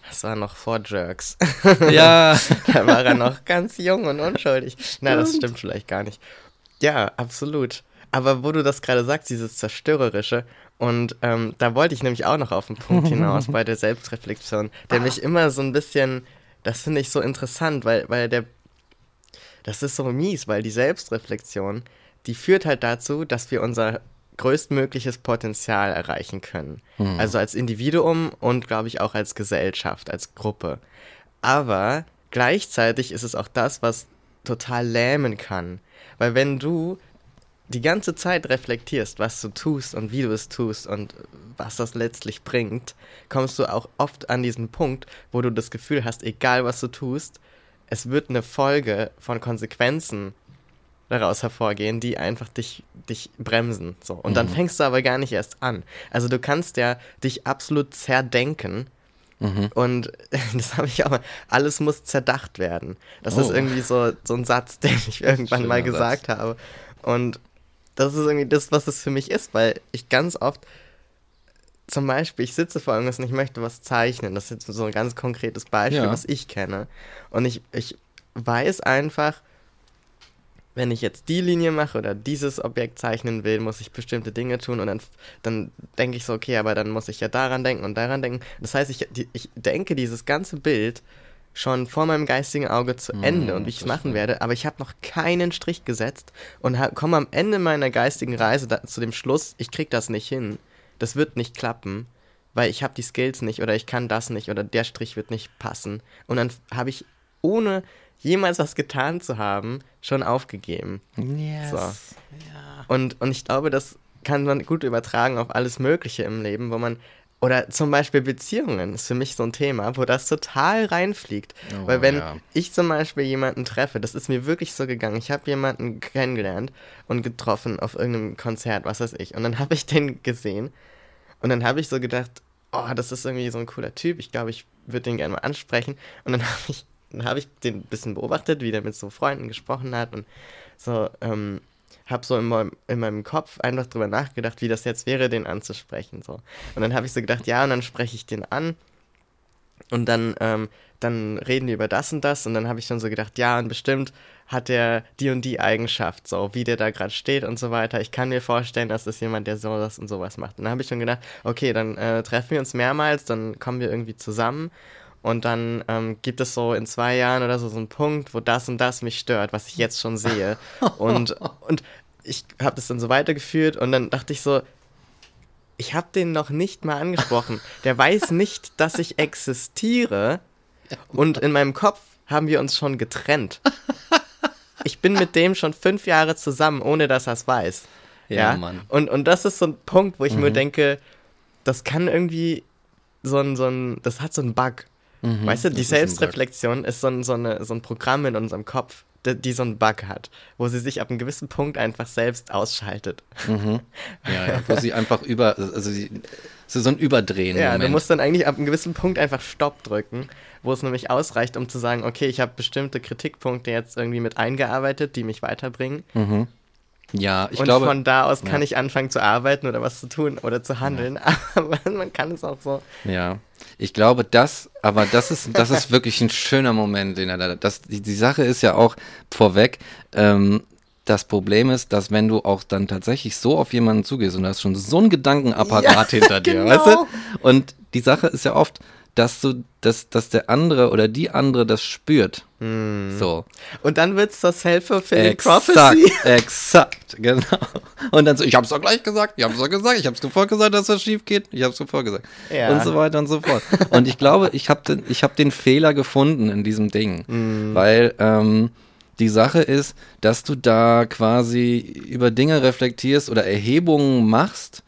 Speaker 2: Das war noch vor Jerks. *laughs*
Speaker 1: ja. *laughs*
Speaker 2: da war er noch ganz jung und unschuldig. Na, das stimmt vielleicht gar nicht. Ja, absolut. Aber wo du das gerade sagst, dieses Zerstörerische, und ähm, da wollte ich nämlich auch noch auf den Punkt hinaus bei der Selbstreflexion, der mich immer so ein bisschen, das finde ich so interessant, weil, weil der, das ist so mies, weil die Selbstreflexion, die führt halt dazu, dass wir unser größtmögliches Potenzial erreichen können. Also als Individuum und, glaube ich, auch als Gesellschaft, als Gruppe. Aber gleichzeitig ist es auch das, was total lähmen kann. Weil wenn du die ganze Zeit reflektierst, was du tust und wie du es tust und was das letztlich bringt, kommst du auch oft an diesen Punkt, wo du das Gefühl hast, egal was du tust, es wird eine Folge von Konsequenzen daraus hervorgehen, die einfach dich, dich bremsen. So. Und dann fängst du aber gar nicht erst an. Also du kannst ja dich absolut zerdenken. Und *laughs* das habe ich auch mal. Alles muss zerdacht werden. Das ist
Speaker 1: Oh.
Speaker 2: irgendwie so, so ein Satz, *laughs* den ich irgendwann mal
Speaker 1: Schöner
Speaker 2: gesagt habe. Und das ist irgendwie das, was es für mich ist, weil ich ganz oft zum Beispiel, ich sitze vor irgendwas und ich möchte was zeichnen. Das ist jetzt so ein ganz konkretes Beispiel,
Speaker 1: Ja.
Speaker 2: was ich kenne. Und ich, ich weiß einfach, wenn ich jetzt die Linie mache oder dieses Objekt zeichnen will, muss ich bestimmte Dinge tun und dann, dann denke ich so, okay, aber dann muss ich ja daran denken und daran denken. Das heißt, ich, ich denke dieses ganze Bild schon vor meinem geistigen Auge zu Ende und wie ich es machen werde, aber ich habe noch keinen Strich gesetzt und komme am Ende meiner geistigen Reise da, zu dem Schluss, ich krieg das nicht hin. Das wird nicht klappen, weil ich habe die Skills nicht oder ich kann das nicht oder der Strich wird nicht passen. Und dann habe ich, ohne jemals was getan zu haben, schon aufgegeben.
Speaker 1: Yes.
Speaker 2: So. Und, und ich glaube, das kann man gut übertragen auf alles Mögliche im Leben, wo man, oder zum Beispiel Beziehungen ist für mich so ein Thema, wo das total reinfliegt.
Speaker 1: Oh,
Speaker 2: Weil wenn
Speaker 1: ja.
Speaker 2: ich zum Beispiel jemanden treffe, das ist mir wirklich so gegangen, ich habe jemanden kennengelernt und getroffen auf irgendeinem Konzert, was weiß ich, und dann habe ich *laughs* den gesehen und dann habe ich so gedacht, oh, das ist irgendwie so ein cooler Typ, ich glaube, ich würde den gerne mal ansprechen. Und dann *laughs* habe ich, dann habe ich den ein bisschen beobachtet, wie der mit so Freunden gesprochen hat und so, ähm, habe so in meinem, in meinem Kopf einfach drüber nachgedacht, wie das jetzt wäre, den anzusprechen. So. Und dann habe ich so gedacht, ja, und dann spreche ich den an. Und dann, ähm, dann reden die über das und das. Und dann habe ich schon so gedacht, ja, und bestimmt hat der die und die Eigenschaft, so wie der da gerade steht und so weiter. Ich kann mir vorstellen, dass das jemand, der sowas und sowas macht. Und dann habe ich schon gedacht, okay, dann äh, treffen wir uns mehrmals, dann kommen wir irgendwie zusammen. Und dann ähm, gibt es so in zwei Jahren oder so so einen Punkt, wo das und das mich stört, was ich jetzt schon sehe. *laughs* Und, und ich habe das dann so weitergeführt und dann dachte ich so, ich habe den noch nicht mal angesprochen. Der *laughs* weiß nicht, dass ich existiere. Und in meinem Kopf haben wir uns schon getrennt. *laughs* Ich bin mit dem schon fünf Jahre zusammen, ohne dass er es weiß.
Speaker 1: Ja,
Speaker 2: Ja,
Speaker 1: Mann.
Speaker 2: Und, und das ist so ein Punkt, wo ich mir denke, das kann irgendwie so ein, so ein, das hat so einen Bug. Weißt du, die. Selbstreflexion ist so ein, so, eine, so ein Programm in unserem Kopf, die, die so einen Bug hat, wo sie sich ab einem gewissen Punkt einfach selbst ausschaltet. *laughs*
Speaker 1: Ja, ja, wo sie einfach über, also sie, so ein Überdrehen.
Speaker 2: Ja, du
Speaker 1: Moment.
Speaker 2: musst dann eigentlich ab einem gewissen Punkt einfach Stopp drücken, wo es nämlich ausreicht, um zu sagen, okay, ich habe bestimmte Kritikpunkte jetzt irgendwie mit eingearbeitet, die mich weiterbringen.
Speaker 1: Ja, ich
Speaker 2: und
Speaker 1: glaube,
Speaker 2: von da aus kann
Speaker 1: ja.
Speaker 2: ich anfangen zu arbeiten oder was zu tun oder zu handeln. *laughs* Aber man kann es auch so.
Speaker 1: ja, ich glaube, das, aber das ist, das ist wirklich ein schöner Moment, den er da, das, die, die Sache ist ja auch vorweg, ähm, das Problem ist, dass wenn du auch dann tatsächlich so auf jemanden zugehst und du hast schon so einen Gedankenapparat
Speaker 2: Ja,
Speaker 1: hinter *laughs* dir,
Speaker 2: genau.
Speaker 1: weißt du? Und die Sache ist ja oft, dass du, dass, dass der andere oder die andere das spürt.
Speaker 2: Hm.
Speaker 1: So.
Speaker 2: Und dann wird es zur Self-Fulfilling
Speaker 1: Exakt,
Speaker 2: Prophecy. *laughs*
Speaker 1: exakt, genau. Und dann so, ich hab's doch gleich gesagt, ich hab's doch gesagt, ich hab's sofort gesagt, dass das schief geht, ich hab's sofort gesagt.
Speaker 2: Ja.
Speaker 1: Und so weiter und so fort. Und ich glaube, ich habe den, ich hab den Fehler gefunden in diesem Ding, weil ähm, die Sache ist, dass du da quasi über Dinge reflektierst oder Erhebungen machst,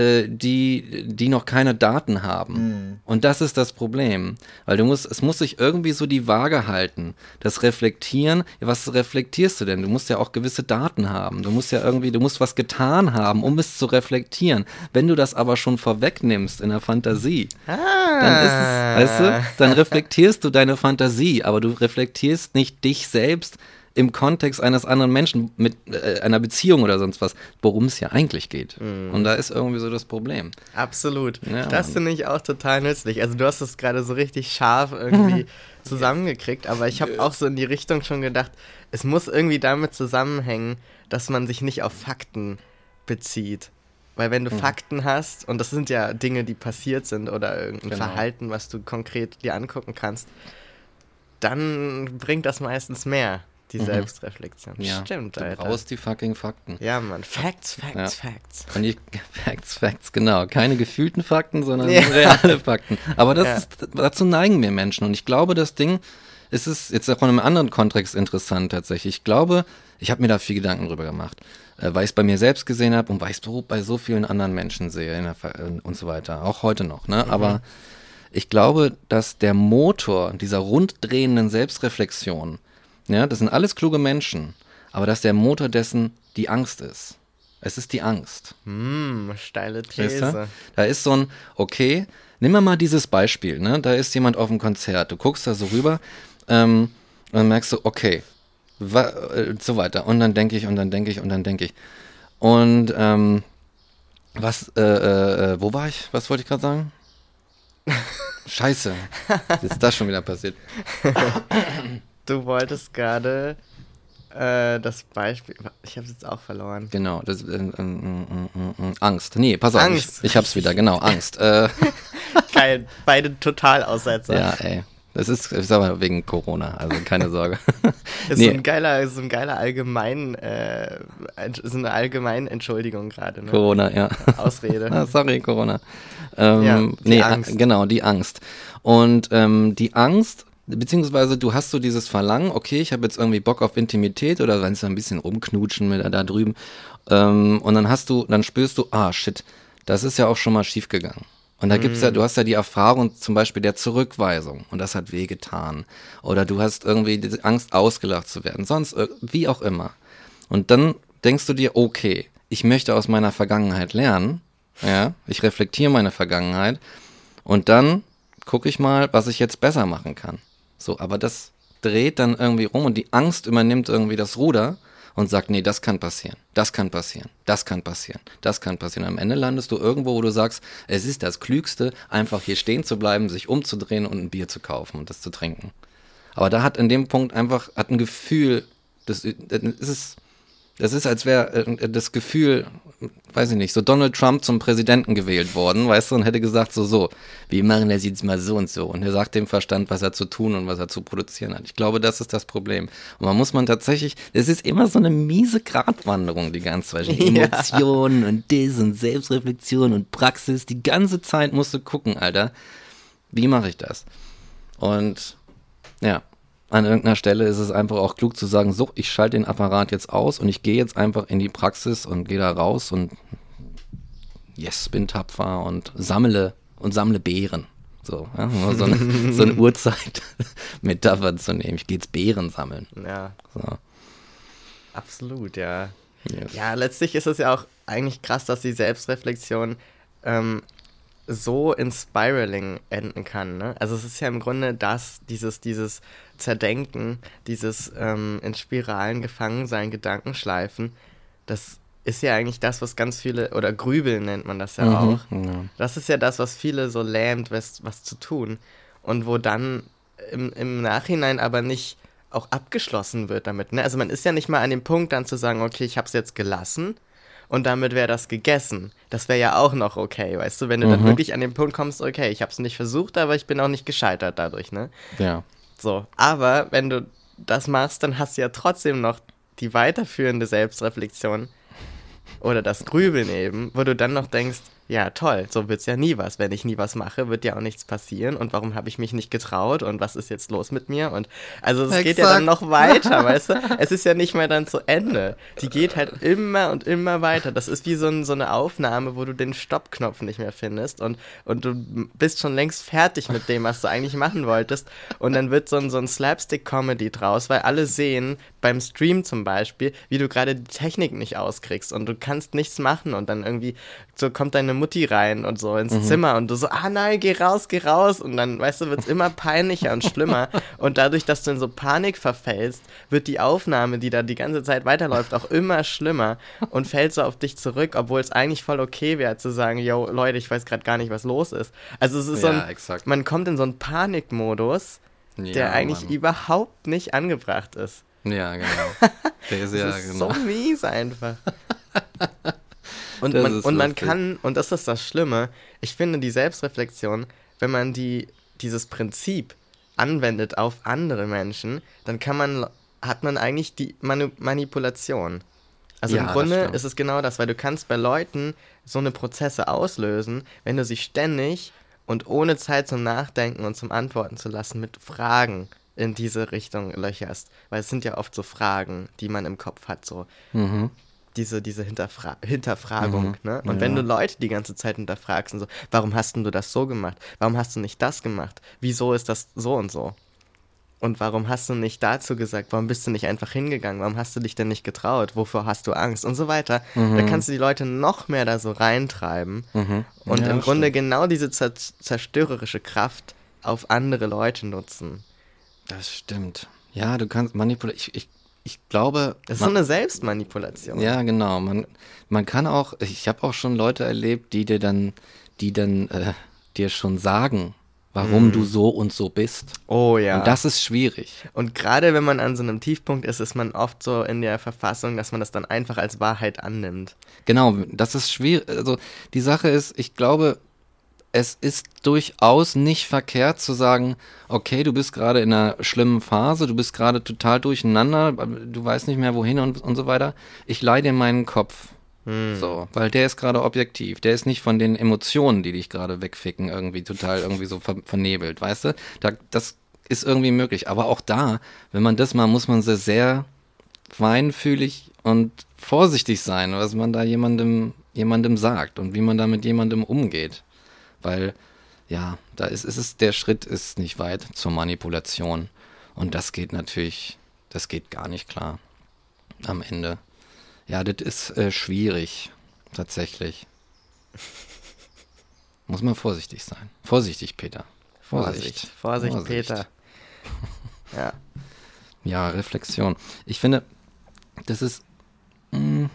Speaker 1: äh, die, die noch keine Daten haben. Und das ist das Problem. Weil du musst, es muss sich irgendwie so die Waage halten. Das Reflektieren, was reflektierst du denn? Du musst ja auch gewisse Daten haben. Du musst ja irgendwie, du musst was getan haben, um es zu reflektieren. Wenn du das aber schon vorwegnimmst in der Fantasie, dann ist
Speaker 2: Ah.
Speaker 1: es, weißt du, dann reflektierst du deine Fantasie, aber du reflektierst nicht dich selbst im Kontext eines anderen Menschen mit äh, einer Beziehung oder sonst was, worum es ja eigentlich geht. Und da ist irgendwie so das Problem.
Speaker 2: Absolut.
Speaker 1: Ja,
Speaker 2: das finde ich auch total nützlich. Also du hast es gerade so richtig scharf irgendwie *laughs* zusammengekriegt, aber ich habe auch so in die Richtung schon gedacht, es muss irgendwie damit zusammenhängen, dass man sich nicht auf Fakten bezieht. Weil wenn du Fakten hast, und das sind ja Dinge, die passiert sind oder irgendein
Speaker 1: Genau.
Speaker 2: Verhalten, was du konkret dir angucken kannst, dann bringt das meistens mehr, die Selbstreflexion.
Speaker 1: Ja,
Speaker 2: Stimmt,
Speaker 1: du
Speaker 2: Alter.
Speaker 1: brauchst die fucking Fakten.
Speaker 2: Ja, Mann. Facts, Facts,
Speaker 1: Ja.
Speaker 2: Facts.
Speaker 1: Und *laughs* die Facts, Facts, genau. Keine gefühlten Fakten, sondern
Speaker 2: Ja. *laughs*
Speaker 1: reale Fakten. Aber das
Speaker 2: Ja.
Speaker 1: ist, dazu neigen wir Menschen. Und ich glaube, das Ding, es ist jetzt auch in einem anderen Kontext interessant tatsächlich. Ich glaube, ich habe mir da viel Gedanken drüber gemacht, äh, weil ich es bei mir selbst gesehen habe und weil ich es bei so vielen anderen Menschen sehe äh, und so weiter. Auch heute noch. Ne? Aber ich glaube, dass der Motor dieser runddrehenden Selbstreflexion, ja, das sind alles kluge Menschen, aber dass der Motor dessen die Angst ist. Es ist die Angst.
Speaker 2: Hm, steile
Speaker 1: Weißt
Speaker 2: These.
Speaker 1: du? Da ist so ein, okay, nimm mal dieses Beispiel, ne? Da ist jemand auf dem Konzert, du guckst da so rüber ähm, und dann merkst du, okay, äh, so weiter. Und dann denke ich, und dann denke ich, und dann denke ich. Und ähm, was, äh, äh, äh, wo war ich? Was wollte ich gerade sagen? *laughs* Scheiße. Jetzt ist das schon wieder passiert. *laughs*
Speaker 2: Du wolltest gerade äh, das Beispiel. Ich habe es jetzt auch verloren.
Speaker 1: Genau, das, äh, äh, äh, äh, äh, Angst. Nee, pass auf,
Speaker 2: Angst.
Speaker 1: ich, ich hab's wieder, genau, Angst. *laughs*
Speaker 2: Geil, beide total Aussetzer.
Speaker 1: Ja, ey. Das ist, ist aber wegen Corona, also keine Sorge. *laughs*
Speaker 2: Ist
Speaker 1: nee,
Speaker 2: so ein geiler, so ein geiler allgemein, äh, so eine allgemeine Entschuldigung gerade, ne?
Speaker 1: Corona, ja.
Speaker 2: Ausrede. *laughs*
Speaker 1: Ah, sorry, Corona. Ähm,
Speaker 2: Ja, die
Speaker 1: nee,
Speaker 2: Angst.
Speaker 1: genau, die Angst. Und ähm, die Angst, beziehungsweise du hast so dieses Verlangen, okay, ich habe jetzt irgendwie Bock auf Intimität oder wenn es ein bisschen rumknutschen mit da drüben. Ähm, und dann hast du, dann spürst du, ah shit, das ist ja auch schon mal schief gegangen. Und da gibt's
Speaker 2: Mhm.
Speaker 1: ja, du hast ja die Erfahrung zum Beispiel der Zurückweisung und das hat wehgetan. Oder du hast irgendwie diese Angst, ausgelacht zu werden, sonst wie auch immer. Und dann denkst du dir, okay, ich möchte aus meiner Vergangenheit lernen, ja, ich reflektiere meine Vergangenheit und dann gucke ich mal, was ich jetzt besser machen kann. So, aber das dreht dann irgendwie rum und die Angst übernimmt irgendwie das Ruder und sagt, nee, das kann passieren, das kann passieren, das kann passieren, das kann passieren. Am Ende landest du irgendwo, wo du sagst, es ist das Klügste, einfach hier stehen zu bleiben, sich umzudrehen und ein Bier zu kaufen und das zu trinken. Aber da hat in dem Punkt einfach, hat ein Gefühl, das, das ist, das ist, als wäre äh, das Gefühl, weiß ich nicht, so Donald Trump zum Präsidenten gewählt worden, weißt du, und hätte gesagt, so, so, wir machen das jetzt mal so und so. Und er sagt dem Verstand, was er zu tun und was er zu produzieren hat. Ich glaube, das ist das Problem. Und man muss man tatsächlich, es ist immer so eine miese Gratwanderung, die ganze Zeit. *laughs*
Speaker 2: Ja.
Speaker 1: Emotionen und das und Selbstreflexion und Praxis. Die ganze Zeit musst du gucken, Alter. Wie mache ich das? Und ja, an irgendeiner Stelle ist es einfach auch klug zu sagen, so, ich schalte den Apparat jetzt aus und ich gehe jetzt einfach in die Praxis und gehe da raus und yes, bin tapfer und sammle und sammle Beeren. So, ja, so eine, *laughs* so eine Uhrzeit-Metapher *laughs* zu nehmen. Ich gehe jetzt Beeren sammeln.
Speaker 2: Ja,
Speaker 1: So.
Speaker 2: absolut, ja.
Speaker 1: Yes.
Speaker 2: Ja, letztlich ist es ja auch eigentlich krass, dass die Selbstreflexion ähm, so in Spiraling enden kann. Ne? Also es ist ja im Grunde das, dieses, dieses Zerdenken, dieses ähm, in Spiralen gefangen sein, Gedankenschleifen, das ist ja eigentlich das, was ganz viele, oder Grübeln nennt man das ja auch.
Speaker 1: Mhm, ja.
Speaker 2: Das ist ja das, was viele so lähmt, was, was zu tun. Und wo dann im, im Nachhinein aber nicht auch abgeschlossen wird damit. Ne? Also man ist ja nicht mal an dem Punkt dann zu sagen, okay, ich habe es jetzt gelassen und damit wäre das gegessen. Das wäre ja auch noch okay, weißt du, wenn du
Speaker 1: Mhm.
Speaker 2: dann wirklich an den Punkt kommst, okay, ich habe es nicht versucht, aber ich bin auch nicht gescheitert dadurch, ne?
Speaker 1: Ja.
Speaker 2: So, aber wenn du das machst, dann hast du ja trotzdem noch die weiterführende Selbstreflexion oder das Grübeln eben, wo du dann noch denkst, ja toll, so wird's ja nie was. Wenn ich nie was mache, wird ja auch nichts passieren. Und warum habe ich mich nicht getraut? Und was ist jetzt los mit mir? Und also es geht ja dann noch weiter, *laughs* weißt du? Es ist ja nicht mehr dann zu Ende. Die geht halt immer und immer weiter. Das ist wie so, ein, so eine Aufnahme, wo du den Stoppknopf nicht mehr findest und, und du bist schon längst fertig mit dem, was du eigentlich machen wolltest. Und dann wird so ein, so ein Slapstick-Comedy draus, weil alle sehen, beim Stream zum Beispiel, wie du gerade die Technik nicht auskriegst und du kannst nichts machen und dann irgendwie so kommt deine Mutti rein und so ins Zimmer und du so, ah nein, geh raus, geh raus und dann, weißt du, wird's immer peinlicher und schlimmer *laughs* und dadurch, dass du in so Panik verfällst, wird die Aufnahme, die da die ganze Zeit weiterläuft, auch immer schlimmer und fällt so auf dich zurück, obwohl es eigentlich voll okay wäre zu sagen, yo, Leute, ich weiß gerade gar nicht, was los ist. Also es ist so
Speaker 1: Ja,
Speaker 2: ein,
Speaker 1: exakt.
Speaker 2: man kommt in so einen Panikmodus, der
Speaker 1: Ja,
Speaker 2: eigentlich
Speaker 1: Mann.
Speaker 2: überhaupt nicht angebracht ist.
Speaker 1: Ja, genau. *laughs* Der ist
Speaker 2: Das
Speaker 1: ja,
Speaker 2: ist
Speaker 1: genau.
Speaker 2: so mies einfach. *laughs* Und
Speaker 1: Das
Speaker 2: man, und man
Speaker 1: lustig.
Speaker 2: kann, und das ist das Schlimme, ich finde die Selbstreflexion, wenn man die, dieses Prinzip anwendet auf andere Menschen, dann kann man, hat man eigentlich die Manu Manipulation. Also
Speaker 1: Ja,
Speaker 2: im Grunde ist es genau das, weil du kannst bei Leuten so eine Prozesse auslösen, wenn du sie ständig und ohne Zeit zum Nachdenken und zum Antworten zu lassen mit Fragen in diese Richtung löcherst. Weil es sind ja oft so Fragen, die man im Kopf hat, so
Speaker 1: Mhm.
Speaker 2: diese, diese Hinterfra Hinterfragung,
Speaker 1: Mhm.
Speaker 2: ne? Und
Speaker 1: Ja.
Speaker 2: wenn du Leute die ganze Zeit hinterfragst und so, warum hast denn du das so gemacht? Warum hast du nicht das gemacht? Wieso ist das so und so? Und warum hast du nicht dazu gesagt? Warum bist du nicht einfach hingegangen? Warum hast du dich denn nicht getraut? Wovor hast du Angst? Und so weiter. Da kannst du die Leute noch mehr da so reintreiben
Speaker 1: Mhm.
Speaker 2: und
Speaker 1: Ja,
Speaker 2: im Grunde
Speaker 1: stimmt.
Speaker 2: genau diese zer zerstörerische Kraft auf andere Leute nutzen.
Speaker 1: Das stimmt. Ja, du kannst manipulieren. Ich, ich, ich glaube.
Speaker 2: Das ist so
Speaker 1: man-
Speaker 2: eine Selbstmanipulation.
Speaker 1: Ja, genau. Man, man kann auch, ich habe auch schon Leute erlebt, die dir dann, die dann äh, dir schon sagen, warum du so und so bist.
Speaker 2: Oh ja.
Speaker 1: Und das ist schwierig.
Speaker 2: Und gerade wenn man an so einem Tiefpunkt ist, ist man oft so in der Verfassung, dass man das dann einfach als Wahrheit annimmt.
Speaker 1: Genau, das ist schwierig. Also die Sache ist, ich glaube, es ist durchaus nicht verkehrt zu sagen, okay, du bist gerade in einer schlimmen Phase, du bist gerade total durcheinander, du weißt nicht mehr wohin und, und so weiter. Ich leih dir meinen Kopf. So, weil der ist gerade objektiv. Der ist nicht von den Emotionen, die dich gerade wegficken, irgendwie total irgendwie so ver vernebelt, weißt du? Da, das ist irgendwie möglich. Aber auch da, wenn man das mal, muss man sehr, sehr feinfühlig und vorsichtig sein, was man da jemandem, jemandem sagt und wie man da mit jemandem umgeht. Weil, ja, da ist, ist es, der Schritt ist nicht weit zur Manipulation. Und das geht natürlich, das geht gar nicht klar. Am Ende. Ja, das ist äh, schwierig, tatsächlich. Muss man vorsichtig sein. Vorsichtig, Peter.
Speaker 2: Vorsicht, Vorsicht, Peter. *laughs* Ja.
Speaker 1: Ja, Reflexion. Ich finde, das ist, mh,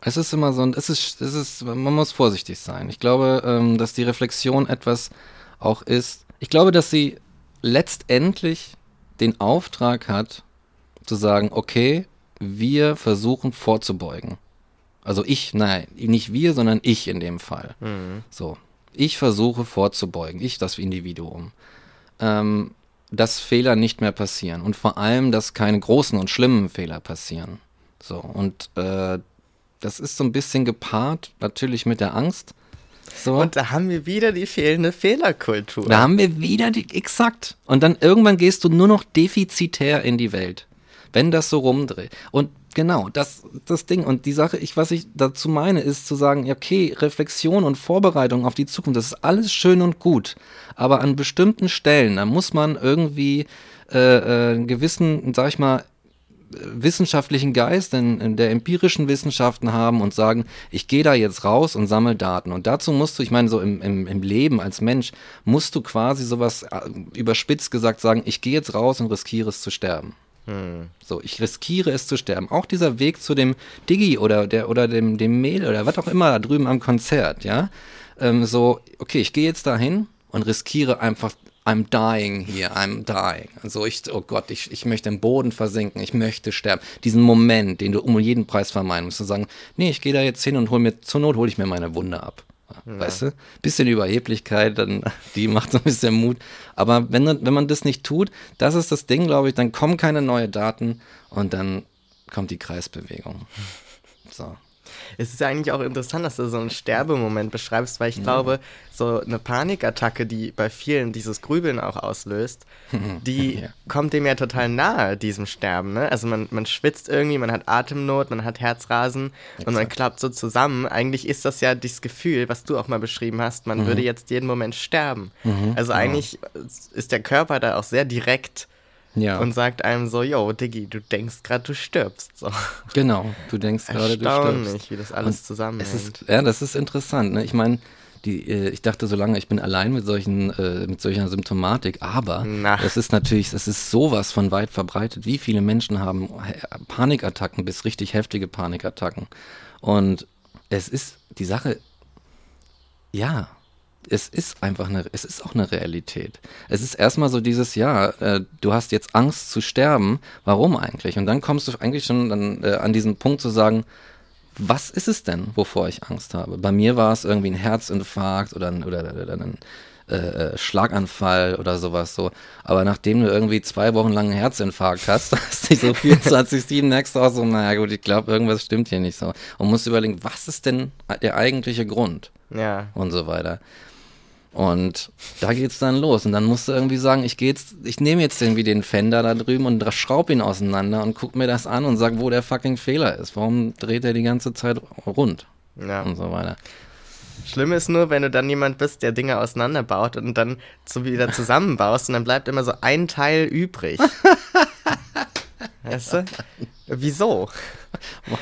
Speaker 1: es ist immer so ein, es ist, es ist, man muss vorsichtig sein. Ich glaube, ähm, dass die Reflexion etwas auch ist. Ich glaube, dass sie letztendlich den Auftrag hat, zu sagen, okay, wir versuchen vorzubeugen. Also ich, nein, nicht wir, sondern ich in dem Fall.
Speaker 2: Mhm.
Speaker 1: So, ich versuche vorzubeugen, ich das Individuum, ähm, dass Fehler nicht mehr passieren und vor allem, dass keine großen und schlimmen Fehler passieren. So, und äh, das ist so ein bisschen gepaart natürlich mit der Angst. So.
Speaker 2: Und da haben wir wieder die fehlende Fehlerkultur.
Speaker 1: Da haben wir wieder die, exakt. Und dann irgendwann gehst du nur noch defizitär in die Welt. Wenn das so rumdreht. Und genau, das, das Ding. Und die Sache, ich, was ich dazu meine, ist zu sagen, ja, okay, Reflexion und Vorbereitung auf die Zukunft, das ist alles schön und gut. Aber an bestimmten Stellen, da muss man irgendwie äh, äh, einen gewissen, sag ich mal, wissenschaftlichen Geist in, in der empirischen Wissenschaften haben und sagen, ich gehe da jetzt raus und sammle Daten. Und dazu musst du, ich meine, so im, im, im Leben als Mensch, musst du quasi sowas äh, überspitzt gesagt sagen, ich gehe jetzt raus und riskiere es zu sterben. So, ich riskiere es zu sterben. Auch dieser Weg zu dem Digi oder der oder dem, dem Mail oder was auch immer da drüben am Konzert, ja. Ähm, so, okay, ich gehe jetzt dahin und riskiere einfach I'm dying here, I'm dying. Also ich, oh Gott, ich, ich möchte im Boden versinken, ich möchte sterben. Diesen Moment, den du um jeden Preis vermeiden musst, zu sagen, nee, ich gehe da jetzt hin und hol mir, zur Not hole ich mir meine Wunde ab. Ja. Weißt du? Bisschen Überheblichkeit, dann, die macht so ein bisschen Mut. Aber wenn, wenn man das nicht tut, das ist das Ding, glaube ich, dann kommen keine neuen Daten und dann kommt die Kreisbewegung. *laughs* So.
Speaker 2: Es ist ja eigentlich auch interessant, dass du so einen Sterbemoment beschreibst, weil ich ja. glaube, so eine Panikattacke, die bei vielen dieses Grübeln auch auslöst, *laughs* die ja. kommt dem ja total nahe, diesem Sterben. Ne? Also man, man schwitzt irgendwie, man hat Atemnot, man hat Herzrasen Exakt. und man klappt so zusammen. Eigentlich ist das ja dieses Gefühl, was du auch mal beschrieben hast, man mhm. würde jetzt jeden Moment sterben. Mhm. Also eigentlich ist der Körper da auch sehr direkt ja. und sagt einem so, yo, Diggi, du denkst gerade, du stirbst. So.
Speaker 1: Genau, du denkst gerade, du stirbst.
Speaker 2: wie das alles zusammenhängt.
Speaker 1: Ist, ja, das ist interessant. Ne? Ich meine, die, äh, ich dachte so lange, ich bin allein mit solchen, äh, mit solcher Symptomatik, aber es ist natürlich, es ist sowas von weit verbreitet. Wie viele Menschen haben Panikattacken bis richtig heftige Panikattacken? Und es ist die Sache, ja, es ist einfach eine, es ist auch eine Realität. Es ist erstmal so dieses, ja, äh, du hast jetzt Angst zu sterben, warum eigentlich? Und dann kommst du eigentlich schon dann, äh, an diesen Punkt zu sagen, was ist es denn, wovor ich Angst habe? Bei mir war es irgendwie ein Herzinfarkt oder ein, oder, oder ein äh, äh Schlaganfall oder sowas so. Aber nachdem du irgendwie zwei Wochen lang einen Herzinfarkt hast, *laughs* hast du so 24-7 merkst du auch so, naja gut, ich glaube, irgendwas stimmt hier nicht so. Und musst überlegen, was ist denn der eigentliche Grund?
Speaker 2: Ja.
Speaker 1: Und so weiter. Und da geht's dann los. Und dann musst du irgendwie sagen, ich geh jetzt, ich nehme jetzt irgendwie den Fender da drüben und schraub ihn auseinander und guck mir das an und sag, wo der fucking Fehler ist. Warum dreht er die ganze Zeit rund?
Speaker 2: Ja.
Speaker 1: Und so weiter.
Speaker 2: Schlimm ist nur, wenn du dann jemand bist, der Dinge auseinanderbaut und dann so wieder zusammenbaust und dann bleibt immer so ein Teil übrig. *laughs* weißt du? Wieso?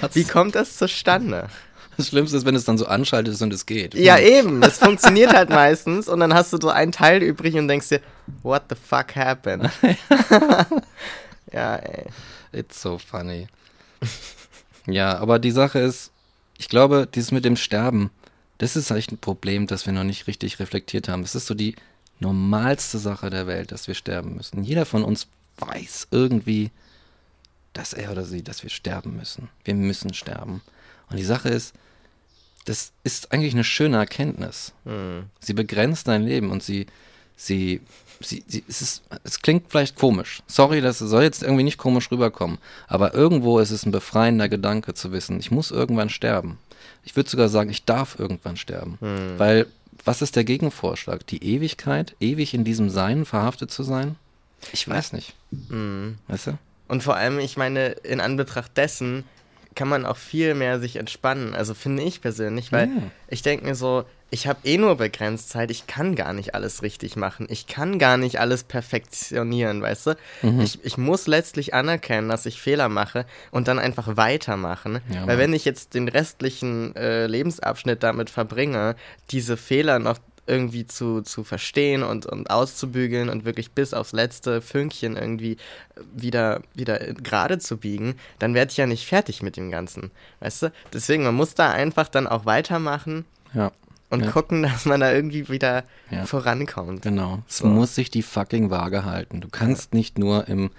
Speaker 2: Was? Wie kommt das zustande?
Speaker 1: Das Schlimmste ist, wenn es dann so anschaltet und es geht.
Speaker 2: Ja, eben. Es *laughs* funktioniert halt meistens und dann hast du so einen Teil übrig und denkst dir, what the fuck happened? *laughs* ja, ey.
Speaker 1: It's so funny. ja, aber die Sache ist, ich glaube, dieses mit dem Sterben, das ist eigentlich ein Problem, das wir noch nicht richtig reflektiert haben. Es ist so die normalste Sache der Welt, dass wir sterben müssen. Jeder von uns weiß irgendwie, dass er oder sie, dass wir sterben müssen. Wir müssen sterben. Und die Sache ist, das ist eigentlich eine schöne Erkenntnis. Mhm. Sie begrenzt dein Leben und sie, sie, sie, sie es, ist, es klingt vielleicht komisch. Sorry, das soll jetzt irgendwie nicht komisch rüberkommen. Aber irgendwo ist es ein befreiender Gedanke zu wissen, ich muss irgendwann sterben. Ich würde sogar sagen, ich darf irgendwann sterben. Mhm. Weil, was ist der Gegenvorschlag? Die Ewigkeit, ewig in diesem Sein verhaftet zu sein? Ich weiß nicht.
Speaker 2: Mhm.
Speaker 1: Weißt du?
Speaker 2: Und vor allem, ich meine, in Anbetracht dessen, kann man auch viel mehr sich entspannen. Also finde ich persönlich, weil ja. ich denke mir so, ich habe eh nur begrenzt Zeit, ich kann gar nicht alles richtig machen. Ich kann gar nicht alles perfektionieren, weißt du? Mhm. Ich, ich muss letztlich anerkennen, dass ich Fehler mache und dann einfach weitermachen. Ja, weil wenn ich jetzt den restlichen äh, Lebensabschnitt damit verbringe, diese Fehler noch irgendwie zu, zu verstehen und, und auszubügeln und wirklich bis aufs letzte Fünkchen irgendwie wieder, wieder gerade zu biegen, dann werde ich ja nicht fertig mit dem Ganzen. Weißt du? Deswegen, man muss da einfach dann auch weitermachen.
Speaker 1: Ja.
Speaker 2: Und
Speaker 1: ja.
Speaker 2: gucken, dass man da irgendwie wieder ja. vorankommt.
Speaker 1: Genau. Es so. muss sich die fucking Waage halten. Du kannst ja. nicht nur im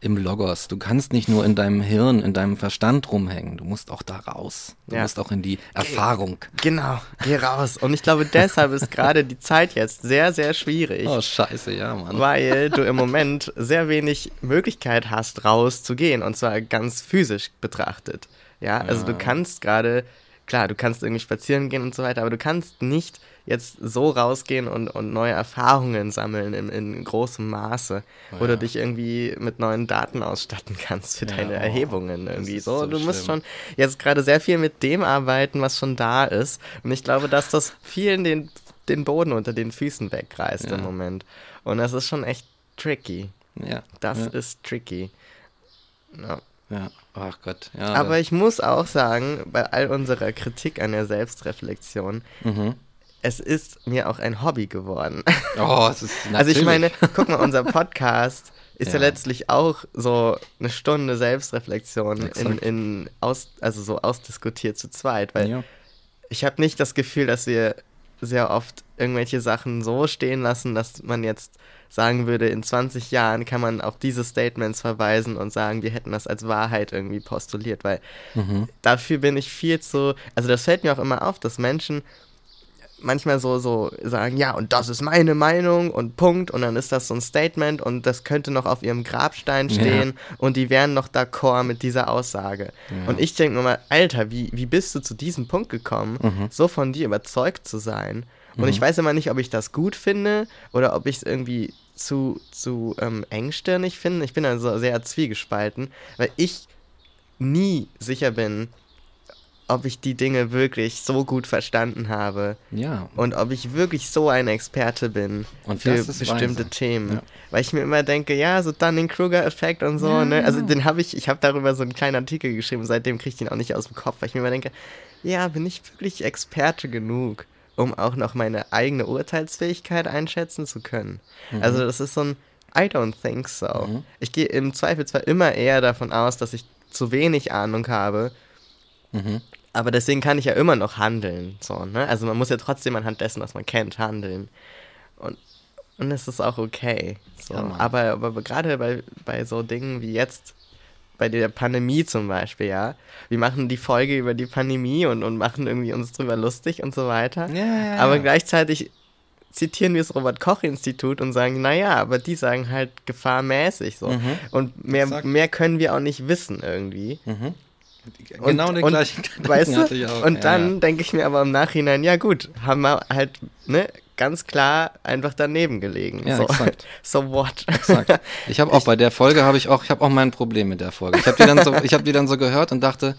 Speaker 1: im Logos. Du kannst nicht nur in deinem Hirn, in deinem Verstand rumhängen. Du musst auch da raus. Du ja. musst auch in die Erfahrung.
Speaker 2: Genau, geh raus. Und ich glaube, deshalb ist gerade die Zeit jetzt sehr, sehr schwierig.
Speaker 1: Oh, scheiße, ja, Mann.
Speaker 2: Weil du im *laughs* Moment sehr wenig Möglichkeit hast, rauszugehen. Und zwar ganz physisch betrachtet. Ja, also ja. du kannst gerade, klar, du kannst irgendwie spazieren gehen und so weiter, aber du kannst nicht jetzt so rausgehen und, und neue Erfahrungen sammeln in, in großem Maße, oh, wo ja. du dich irgendwie mit neuen Daten ausstatten kannst für ja, deine oh, Erhebungen irgendwie. So, so, du musst schon jetzt gerade sehr viel mit dem arbeiten, was schon da ist. Und ich glaube, dass das vielen den, den Boden unter den Füßen wegreißt ja. im Moment. Und das ist schon echt tricky.
Speaker 1: Ja.
Speaker 2: Das ist tricky.
Speaker 1: Ja. Ja, ach Gott. Ja,
Speaker 2: Aber ich muss auch sagen, bei all unserer Kritik an der Selbstreflexion,
Speaker 1: mhm
Speaker 2: es ist mir auch ein Hobby geworden. *laughs*
Speaker 1: Oh, es ist natürlich. *laughs*
Speaker 2: Also ich meine, guck mal, unser Podcast *laughs* ist ja. ja letztlich auch so eine Stunde Selbstreflexion in, in aus, also so ausdiskutiert zu zweit, weil ja. ich habe nicht das Gefühl, dass wir sehr oft irgendwelche Sachen so stehen lassen, dass man jetzt sagen würde, in 20 Jahren kann man auf diese Statements verweisen und sagen, wir hätten das als Wahrheit irgendwie postuliert, weil mhm. dafür bin ich viel zu, also das fällt mir auch immer auf, dass Menschen manchmal so, so sagen, ja, und das ist meine Meinung und Punkt, und dann ist das so ein Statement und das könnte noch auf ihrem Grabstein stehen ja. und die wären noch d'accord mit dieser Aussage. Ja. Und ich denke mir mal, Alter, wie, wie bist du zu diesem Punkt gekommen, mhm. so von dir überzeugt zu sein? Und mhm. ich weiß immer nicht, ob ich das gut finde oder ob ich es irgendwie zu, zu ähm, engstirnig finde. Ich bin also sehr zwiegespalten, weil ich nie sicher bin, ob ich die Dinge wirklich so gut verstanden habe.
Speaker 1: Ja.
Speaker 2: Und ob ich wirklich so ein Experte bin
Speaker 1: und
Speaker 2: für bestimmte weise. Themen. Ja. Weil ich mir immer denke, ja, so Dunning-Kruger-Effekt und so, ja, ne? Also den habe ich, ich habe darüber so einen kleinen Artikel geschrieben, seitdem kriege ich den auch nicht aus dem Kopf, weil ich mir immer denke, ja, bin ich wirklich Experte genug, um auch noch meine eigene Urteilsfähigkeit einschätzen zu können. Mhm. Also das ist so ein I don't think so. Mhm. Ich gehe im Zweifel zwar immer eher davon aus, dass ich zu wenig Ahnung habe, Mhm. Aber deswegen kann ich ja immer noch handeln. So, ne? Also man muss ja trotzdem anhand dessen, was man kennt, handeln. Und, und es ist auch okay. So. Ja, aber, aber gerade bei, bei so Dingen wie jetzt, bei der Pandemie zum Beispiel, ja. Wir machen die Folge über die Pandemie und, und machen irgendwie uns drüber lustig und so weiter.
Speaker 1: Ja, ja,
Speaker 2: aber gleichzeitig zitieren wir das Robert-Koch-Institut und sagen, naja, aber die sagen halt gefahrmäßig so. Mhm. Und mehr, mehr können wir auch nicht wissen irgendwie. Mhm.
Speaker 1: Genau den gleichen
Speaker 2: Gedanken weißt du? auch. Und dann ja. denke ich mir aber im Nachhinein, ja gut, haben wir halt, ne, ganz klar einfach daneben gelegen.
Speaker 1: Ja,
Speaker 2: so,
Speaker 1: exakt. *laughs*
Speaker 2: so what?
Speaker 1: Exakt. Ich habe *laughs* auch bei der Folge habe ich auch, ich habe auch mein Problem mit der Folge. Ich habe die dann so, ich habe die dann so gehört und dachte,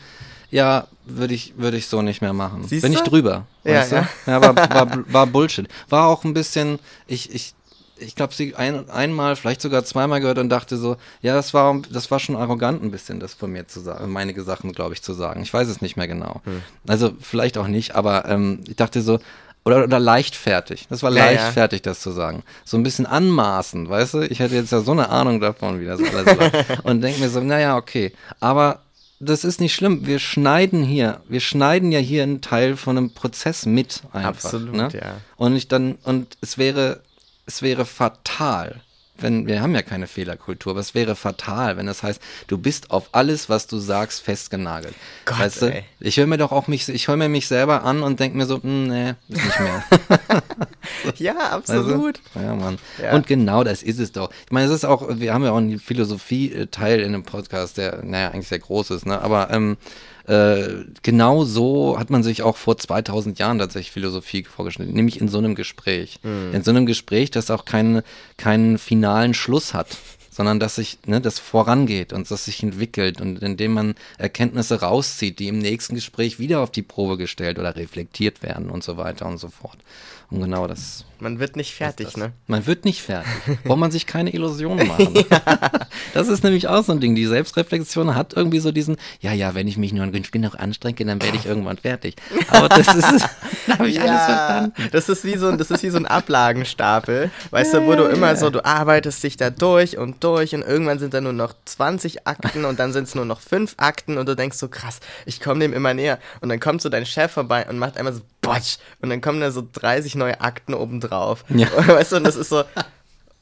Speaker 1: ja, würde ich, würde ich so nicht mehr machen.
Speaker 2: Siehst
Speaker 1: Bin
Speaker 2: du?
Speaker 1: ich drüber,
Speaker 2: ja, weißt ja.
Speaker 1: du? Ja, war, war, war Bullshit. War auch ein bisschen, ich, ich, ich glaube, sie ein, einmal, vielleicht sogar zweimal gehört und dachte so, ja, das war, das war schon arrogant ein bisschen, das von mir zu sagen, meine Sachen, glaube ich, zu sagen. Ich weiß es nicht mehr genau. Hm. Also vielleicht auch nicht, aber ähm, ich dachte so, oder, oder leichtfertig. Das war ja, leichtfertig, ja. das zu sagen. So ein bisschen anmaßend, weißt du? Ich hätte jetzt ja so eine Ahnung davon, wie das alles war. *laughs* und denke mir so, naja, okay. Aber das ist nicht schlimm. Wir schneiden hier, wir schneiden ja hier einen Teil von einem Prozess mit einfach.
Speaker 2: Absolut,
Speaker 1: ne?
Speaker 2: ja.
Speaker 1: Und ich dann, und es wäre es wäre fatal, wenn, wir haben ja keine Fehlerkultur, aber es wäre fatal, wenn das heißt, du bist auf alles, was du sagst, festgenagelt.
Speaker 2: Gott,
Speaker 1: weißt du, ich höre mir doch auch mich, ich höre mir mich selber an und denke mir so, hm, nee, ist nicht mehr. *laughs*
Speaker 2: ja, absolut.
Speaker 1: Also, ja, Mann. Ja. Und genau das ist es doch. Ich meine, es ist auch, wir haben ja auch einen Philosophie-Teil in einem Podcast, der, naja, eigentlich sehr groß ist, ne, aber, ähm, äh, genau so hat man sich auch vor 2000 Jahren tatsächlich Philosophie vorgestellt, nämlich in so einem Gespräch. Mhm. In so einem Gespräch, das auch keinen, keinen finalen Schluss hat sondern dass sich ne, das vorangeht und das sich entwickelt und indem man Erkenntnisse rauszieht, die im nächsten Gespräch wieder auf die Probe gestellt oder reflektiert werden und so weiter und so fort. Und genau das.
Speaker 2: Man wird nicht fertig, ne?
Speaker 1: Man wird nicht fertig. *laughs* Braucht man sich keine Illusionen machen. *laughs* ja. Das ist nämlich auch so ein Ding. Die Selbstreflexion hat irgendwie so diesen, ja, ja, wenn ich mich nur genug anstrenge, dann werde ich *laughs* irgendwann fertig. Aber das ist,
Speaker 2: da habe ich ja, alles verstanden. Das ist wie so ein, das ist wie so ein Ablagenstapel, weißt du, wo du immer so, du arbeitest dich da durch und durch und irgendwann sind da nur noch 20 Akten und dann sind es nur noch 5 Akten und du denkst so, krass, ich komme dem immer näher. Und dann kommt so dein Chef vorbei und macht einmal so, Botsch, und dann kommen da so 30 neue Akten obendrauf. Ja. *laughs* Weißt du, und das ist so.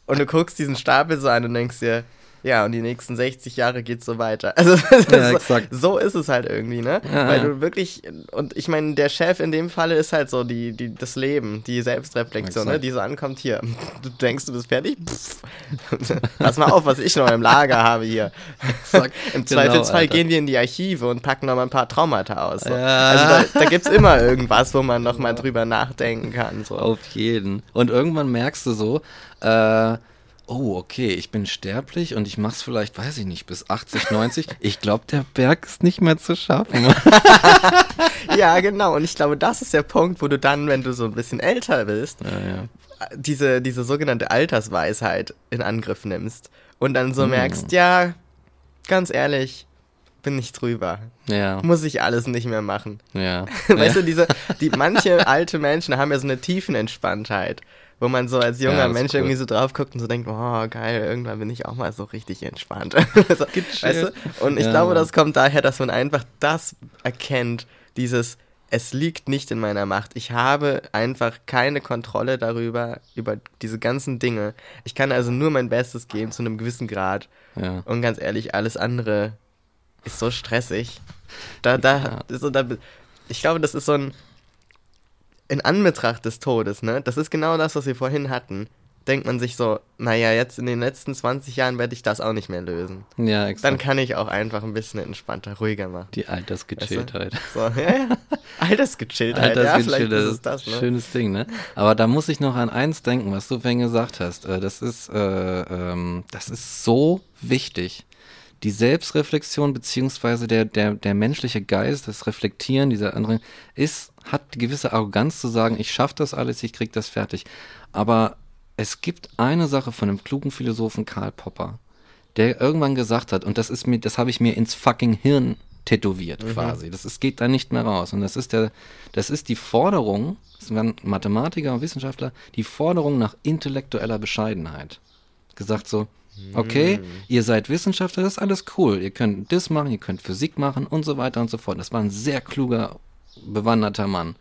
Speaker 2: Und du guckst diesen Stapel so an und denkst dir, ja, und die nächsten 60 Jahre geht so weiter. *laughs* Also ja, so, so, ist es halt irgendwie, ne? Ja, Weil du wirklich, und ich meine, der Chef in dem Falle ist halt so die, die, das Leben, die Selbstreflexion, ne? die so ankommt hier. *laughs* Du denkst, du bist fertig? Pff. *laughs* Pass mal auf, was ich noch im Lager habe hier. Exakt. Im genau, Zweifelsfall Alter. gehen wir in die Archive und packen noch mal ein paar Traumata aus. So. Ja. Also da, da gibt es immer irgendwas, wo man noch mal drüber nachdenken kann. So.
Speaker 1: Auf jeden. Und irgendwann merkst du so, äh, oh, okay, ich bin sterblich und ich mach's vielleicht, weiß ich nicht, bis 80, 90. *laughs* Ich glaube, der Berg ist nicht mehr zu schaffen. *laughs*
Speaker 2: ja, genau. Und ich glaube, das ist der Punkt, wo du dann, wenn du so ein bisschen älter bist,
Speaker 1: ja, ja.
Speaker 2: Diese, diese sogenannte Altersweisheit in Angriff nimmst und dann so mm. merkst, ja, ganz ehrlich, bin ich drüber.
Speaker 1: Ja.
Speaker 2: Muss ich alles nicht mehr machen.
Speaker 1: Ja. *laughs*
Speaker 2: weißt ja. du, diese, die, manche alte Menschen haben ja so eine Tiefenentspanntheit wo man so als junger ja, Mensch cool. irgendwie so drauf guckt und so denkt, oh geil, irgendwann bin ich auch mal so richtig entspannt. *laughs* so, weißt du? Und ich ja. glaube, das kommt daher, dass man einfach das erkennt, dieses es liegt nicht in meiner Macht. Ich habe einfach keine Kontrolle darüber, über diese ganzen Dinge. Ich kann also nur mein Bestes geben zu einem gewissen Grad.
Speaker 1: Ja.
Speaker 2: Und ganz ehrlich, alles andere ist so stressig. Da, da, so, da, ich glaube, das ist so ein, in Anbetracht des Todes, ne? Das ist genau das, was wir vorhin hatten denkt man sich so, naja, jetzt in den letzten 20 Jahren werde ich das auch nicht mehr lösen.
Speaker 1: Ja, exakt.
Speaker 2: Dann kann ich auch einfach ein bisschen entspannter, ruhiger machen.
Speaker 1: Die Altersgechilltheit.
Speaker 2: Weißt du? so, *laughs* ja, ja. Altersgechilltheit, ja, vielleicht ist es das. Ne?
Speaker 1: Schönes Ding, ne? Aber da muss ich noch an eins denken, was du vorhin gesagt hast. Äh, das ist, äh, ähm, das ist so wichtig. Die Selbstreflexion beziehungsweise der, der, der menschliche Geist, das Reflektieren dieser anderen, ist, hat gewisse Arroganz zu sagen, ich schaffe das alles, ich krieg das fertig. Aber es gibt eine Sache von dem klugen Philosophen Karl Popper, der irgendwann gesagt hat, und das ist mir, das habe ich mir ins fucking Hirn tätowiert mhm. quasi. Das ist, geht da nicht mehr raus. Und das ist der, das ist die Forderung, das waren Mathematiker und Wissenschaftler, die Forderung nach intellektueller Bescheidenheit. Gesagt so, okay, mhm. ihr seid Wissenschaftler, das ist alles cool. Ihr könnt das machen, ihr könnt Physik machen und so weiter und so fort. Das war ein sehr kluger, bewanderter Mann.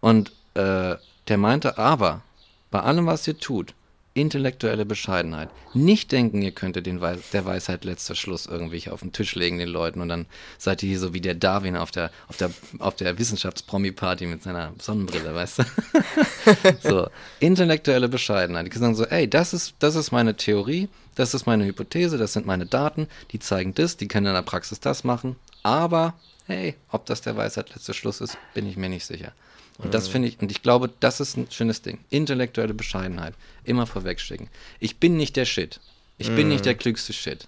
Speaker 1: Und äh, der meinte aber, bei allem, was ihr tut, intellektuelle Bescheidenheit. Nicht denken, ihr könntet den Weis der Weisheit letzter Schluss irgendwie auf den Tisch legen, den Leuten, und dann seid ihr hier so wie der Darwin auf der, auf der, auf der Wissenschaftspromi-Party mit seiner Sonnenbrille, weißt du? *laughs* so, intellektuelle Bescheidenheit. Die sagen so, ey, das ist, das ist meine Theorie, das ist meine Hypothese, das sind meine Daten, die zeigen das, die können in der Praxis das machen, aber hey, ob das der Weisheit letzter Schluss ist, bin ich mir nicht sicher. Und das finde ich, und ich glaube, das ist ein schönes Ding. Intellektuelle Bescheidenheit. Immer vorwegschicken. Ich bin nicht der Shit. Ich bin nicht der klügste Shit.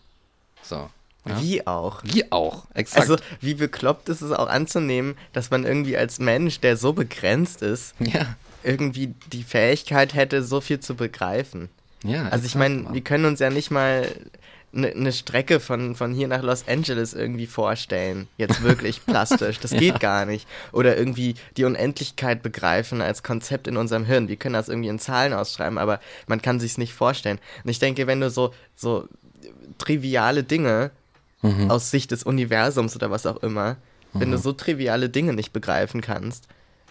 Speaker 1: So.
Speaker 2: Ja? Wie auch.
Speaker 1: Wie auch, exakt.
Speaker 2: Also, wie bekloppt ist es auch anzunehmen, dass man irgendwie als Mensch, der so begrenzt ist,
Speaker 1: ja.
Speaker 2: irgendwie die Fähigkeit hätte, so viel zu begreifen.
Speaker 1: Ja.
Speaker 2: Also, ich meine, wir können uns ja nicht mal eine ne Strecke von, von hier nach Los Angeles irgendwie vorstellen. Jetzt wirklich *laughs* plastisch. Das ja. geht gar nicht. Oder irgendwie die Unendlichkeit begreifen als Konzept in unserem Hirn. Wir können das irgendwie in Zahlen ausschreiben, aber man kann sich nicht vorstellen. Und ich denke, wenn du so, so triviale Dinge mhm. aus Sicht des Universums oder was auch immer, mhm. wenn du mhm. so triviale Dinge nicht begreifen kannst,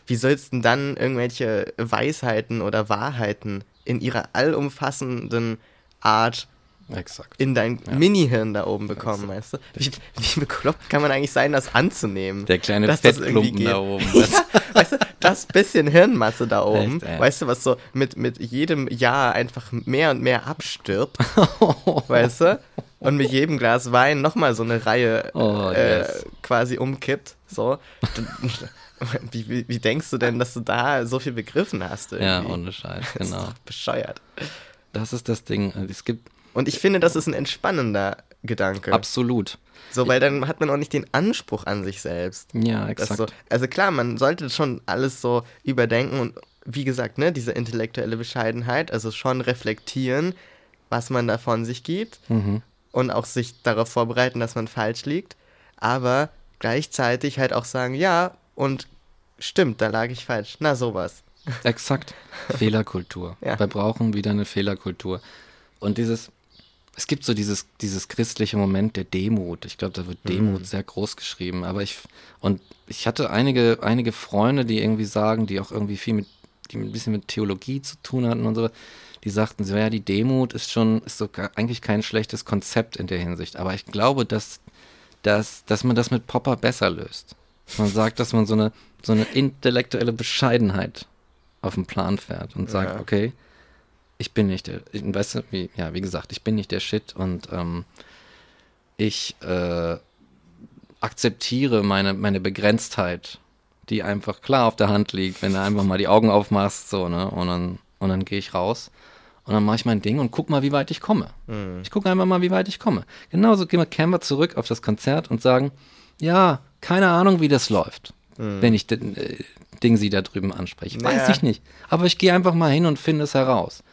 Speaker 2: wie sollst du denn dann irgendwelche Weisheiten oder Wahrheiten in ihrer allumfassenden Art
Speaker 1: Exakt.
Speaker 2: in dein ja. Mini-Hirn da oben bekommen, weißt du? Wie, wie, bekloppt kann man eigentlich sein, das anzunehmen?
Speaker 1: Der kleine Fettklumpen da oben. *laughs*
Speaker 2: ja, weißt du, das bisschen Hirnmasse da oben, Echt, weißt du, was so mit, mit jedem Jahr einfach mehr und mehr abstirbt, *laughs* weißt du? Und mit jedem Glas Wein nochmal so eine Reihe oh, äh, yes. quasi umkippt, so. *laughs* Wie, wie, wie, denkst du denn, dass du da so viel begriffen hast?
Speaker 1: Irgendwie? Ja, ohne Scheiß, genau. Das ist
Speaker 2: doch bescheuert.
Speaker 1: Das ist das Ding. Es gibt
Speaker 2: und ich finde, das ist ein entspannender Gedanke.
Speaker 1: Absolut.
Speaker 2: So, weil dann hat man auch nicht den Anspruch an sich selbst.
Speaker 1: Ja, exakt.
Speaker 2: So, also klar, man sollte schon alles so überdenken und wie gesagt, ne, diese intellektuelle Bescheidenheit, also schon reflektieren, was man da von sich gibt mhm. und auch sich darauf vorbereiten, dass man falsch liegt, aber gleichzeitig halt auch sagen, ja, und stimmt, da lag ich falsch. Na, sowas.
Speaker 1: Exakt. *laughs* Fehlerkultur. Ja. Wir brauchen wieder eine Fehlerkultur. Und dieses, es gibt so dieses, dieses christliche Moment der Demut. Ich glaube, da wird mhm. Demut mhm. sehr groß geschrieben. Aber ich, und ich hatte einige, einige Freunde, die irgendwie sagen, die auch irgendwie viel mit, die ein bisschen mit Theologie zu tun hatten und so, die sagten so, ja, die Demut ist schon, ist so eigentlich kein schlechtes Konzept in der Hinsicht. Aber ich glaube, dass, dass, dass man das mit Popper besser löst. Man sagt, dass man so eine, so eine intellektuelle Bescheidenheit auf den Plan fährt und sagt, ja. okay, ich bin nicht der, weißt du, wie, ja, wie gesagt, ich bin nicht der Shit und ähm, ich äh, akzeptiere meine, meine Begrenztheit, die einfach klar auf der Hand liegt, wenn du einfach mal die Augen aufmachst, so, ne, und dann, und dann gehe ich raus und dann mache ich mein Ding und guck mal, wie weit ich komme. Mhm. Ich gucke einfach mal, wie weit ich komme. Genauso gehen wir Canva zurück auf das Konzert und sagen, ja, keine Ahnung, wie das läuft, mhm. wenn ich den, äh, Ding sie da drüben anspreche. Weiß naja. ich nicht. Aber ich gehe einfach mal hin und finde es heraus.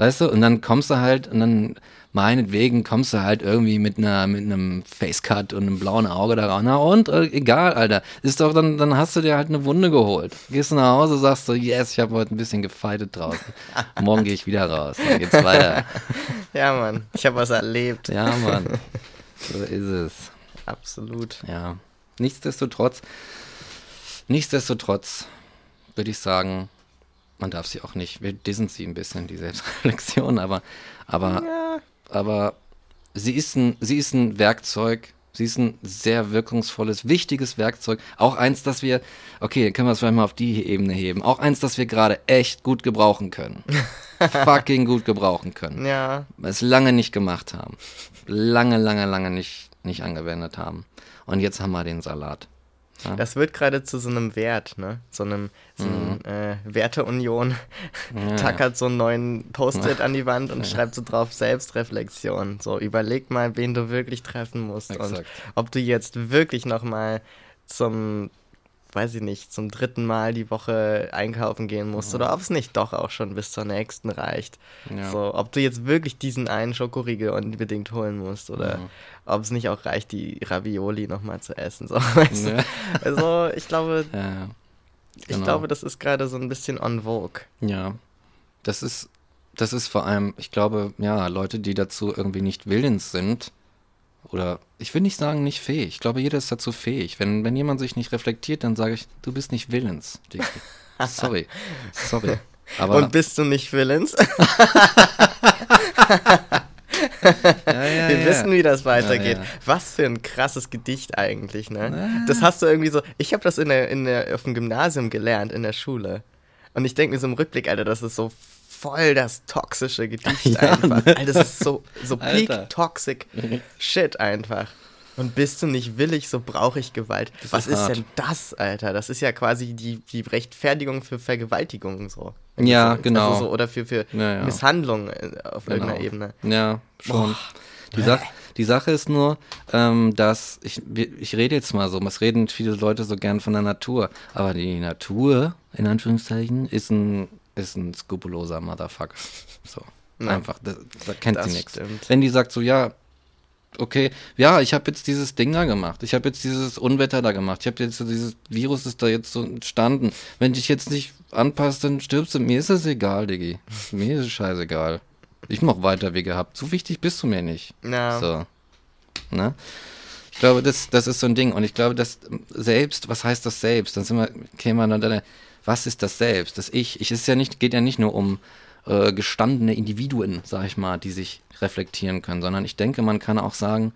Speaker 1: Weißt du? Und dann kommst du halt, und dann meinetwegen kommst du halt irgendwie mit einer mit einem Facecut und einem blauen Auge da raus. Na und äh, egal, Alter. Ist doch dann dann hast du dir halt eine Wunde geholt. Gehst du nach Hause, sagst du, yes, ich habe heute ein bisschen gefeitet draußen. Morgen gehe ich wieder raus. Dann geht's weiter. *laughs*
Speaker 2: Ja, Mann, ich habe was erlebt.
Speaker 1: Ja, Mann. *laughs* So ist es.
Speaker 2: Absolut.
Speaker 1: Ja. Nichtsdestotrotz Nichtsdestotrotz würde ich sagen, man darf sie auch nicht, wir dissen sie ein bisschen, die Selbstreflexion, aber, aber,
Speaker 2: Ja.
Speaker 1: aber sie ist ein, sie ist ein Werkzeug, sie ist ein sehr wirkungsvolles, wichtiges Werkzeug. Auch eins, das wir, okay, können wir es vielleicht mal auf die Ebene heben, auch eins, das wir gerade echt gut gebrauchen können. *laughs* Fucking gut gebrauchen können.
Speaker 2: Ja,
Speaker 1: Es lange nicht gemacht haben. Lange, lange, lange nicht, nicht angewendet haben. Und jetzt haben wir den Salat.
Speaker 2: Das wird gerade zu so einem Wert, ne? So einem, so einem äh, Werteunion. Tackert so einen neuen Post-it an die Wand und schreibt so drauf Selbstreflexion. So, überleg mal, wen du wirklich treffen musst. Und
Speaker 1: Exakt.
Speaker 2: ob du jetzt wirklich nochmal zum, weiß ich nicht, zum dritten Mal die Woche einkaufen gehen musst oder ob es nicht doch auch schon bis zur nächsten reicht.
Speaker 1: Ja.
Speaker 2: So, ob du jetzt wirklich diesen einen Schokoriegel unbedingt holen musst oder
Speaker 1: Mhm.
Speaker 2: ob es nicht auch reicht, die Ravioli nochmal zu essen. So, *laughs* weißt du?
Speaker 1: Ja.
Speaker 2: Also, ich glaube,
Speaker 1: Ja, *laughs* ja.
Speaker 2: ich
Speaker 1: Genau.
Speaker 2: glaube, das ist gerade so ein bisschen on vogue.
Speaker 1: Ja, das ist, das ist vor allem, ich glaube, ja, Leute, die dazu irgendwie nicht willens sind, oder ich will nicht sagen nicht fähig, ich glaube, jeder ist dazu fähig. Wenn, wenn jemand sich nicht reflektiert, dann sage ich, du bist nicht willens. Sorry, sorry. Aber
Speaker 2: Und bist du nicht willens? *laughs*
Speaker 1: ja, ja,
Speaker 2: Wir
Speaker 1: ja.
Speaker 2: wissen, wie das weitergeht. Was für ein krasses Gedicht eigentlich, ne? Das hast du irgendwie so. Ich habe das in der, in der, auf dem Gymnasium gelernt, in der Schule. Und ich denke mir so im Rückblick, Alter, das ist so voll das toxische Gedicht *laughs*
Speaker 1: Ja,
Speaker 2: einfach.
Speaker 1: ne?
Speaker 2: Alter, das ist so, so *laughs* peak toxic shit einfach. Und bist du nicht willig, so brauche ich Gewalt.
Speaker 1: Das
Speaker 2: Was
Speaker 1: ist
Speaker 2: ist, denn das, Alter? Das ist ja quasi die, die Rechtfertigung für Vergewaltigung so.
Speaker 1: Ja,
Speaker 2: Also
Speaker 1: genau.
Speaker 2: so, oder für, für
Speaker 1: Ja, ja.
Speaker 2: Misshandlung äh, auf
Speaker 1: Genau.
Speaker 2: irgendeiner Ebene.
Speaker 1: Ja, schon. Die, Sach die Sache ist nur, ähm, dass ich, ich rede jetzt mal so, was reden viele Leute so gern von der Natur, aber die Natur, in Anführungszeichen, ist ein, ist ein skrupelloser Motherfucker. So,
Speaker 2: Ja.
Speaker 1: einfach, da, da kennt
Speaker 2: Das
Speaker 1: sie nichts. Wenn die sagt so, ja, okay, ja, ich habe jetzt dieses Ding da gemacht, ich habe jetzt dieses Unwetter da gemacht, ich habe jetzt so dieses Virus ist da jetzt so entstanden. Wenn dich jetzt nicht anpasst, dann stirbst du. Mir ist es egal, Diggi. Mir ist es scheißegal. Ich mach weiter wie gehabt. So wichtig bist du mir nicht.
Speaker 2: Ja.
Speaker 1: So. Ne? Ich glaube, das, das ist so ein Ding. Und ich glaube, das Selbst, was heißt das Selbst? Dann sind wir, kämen wir dann, was ist das Selbst? Das Ich. Ich ist ja nicht, geht ja nicht nur um äh, gestandene Individuen, sag ich mal, die sich reflektieren können, sondern ich denke, man kann auch sagen,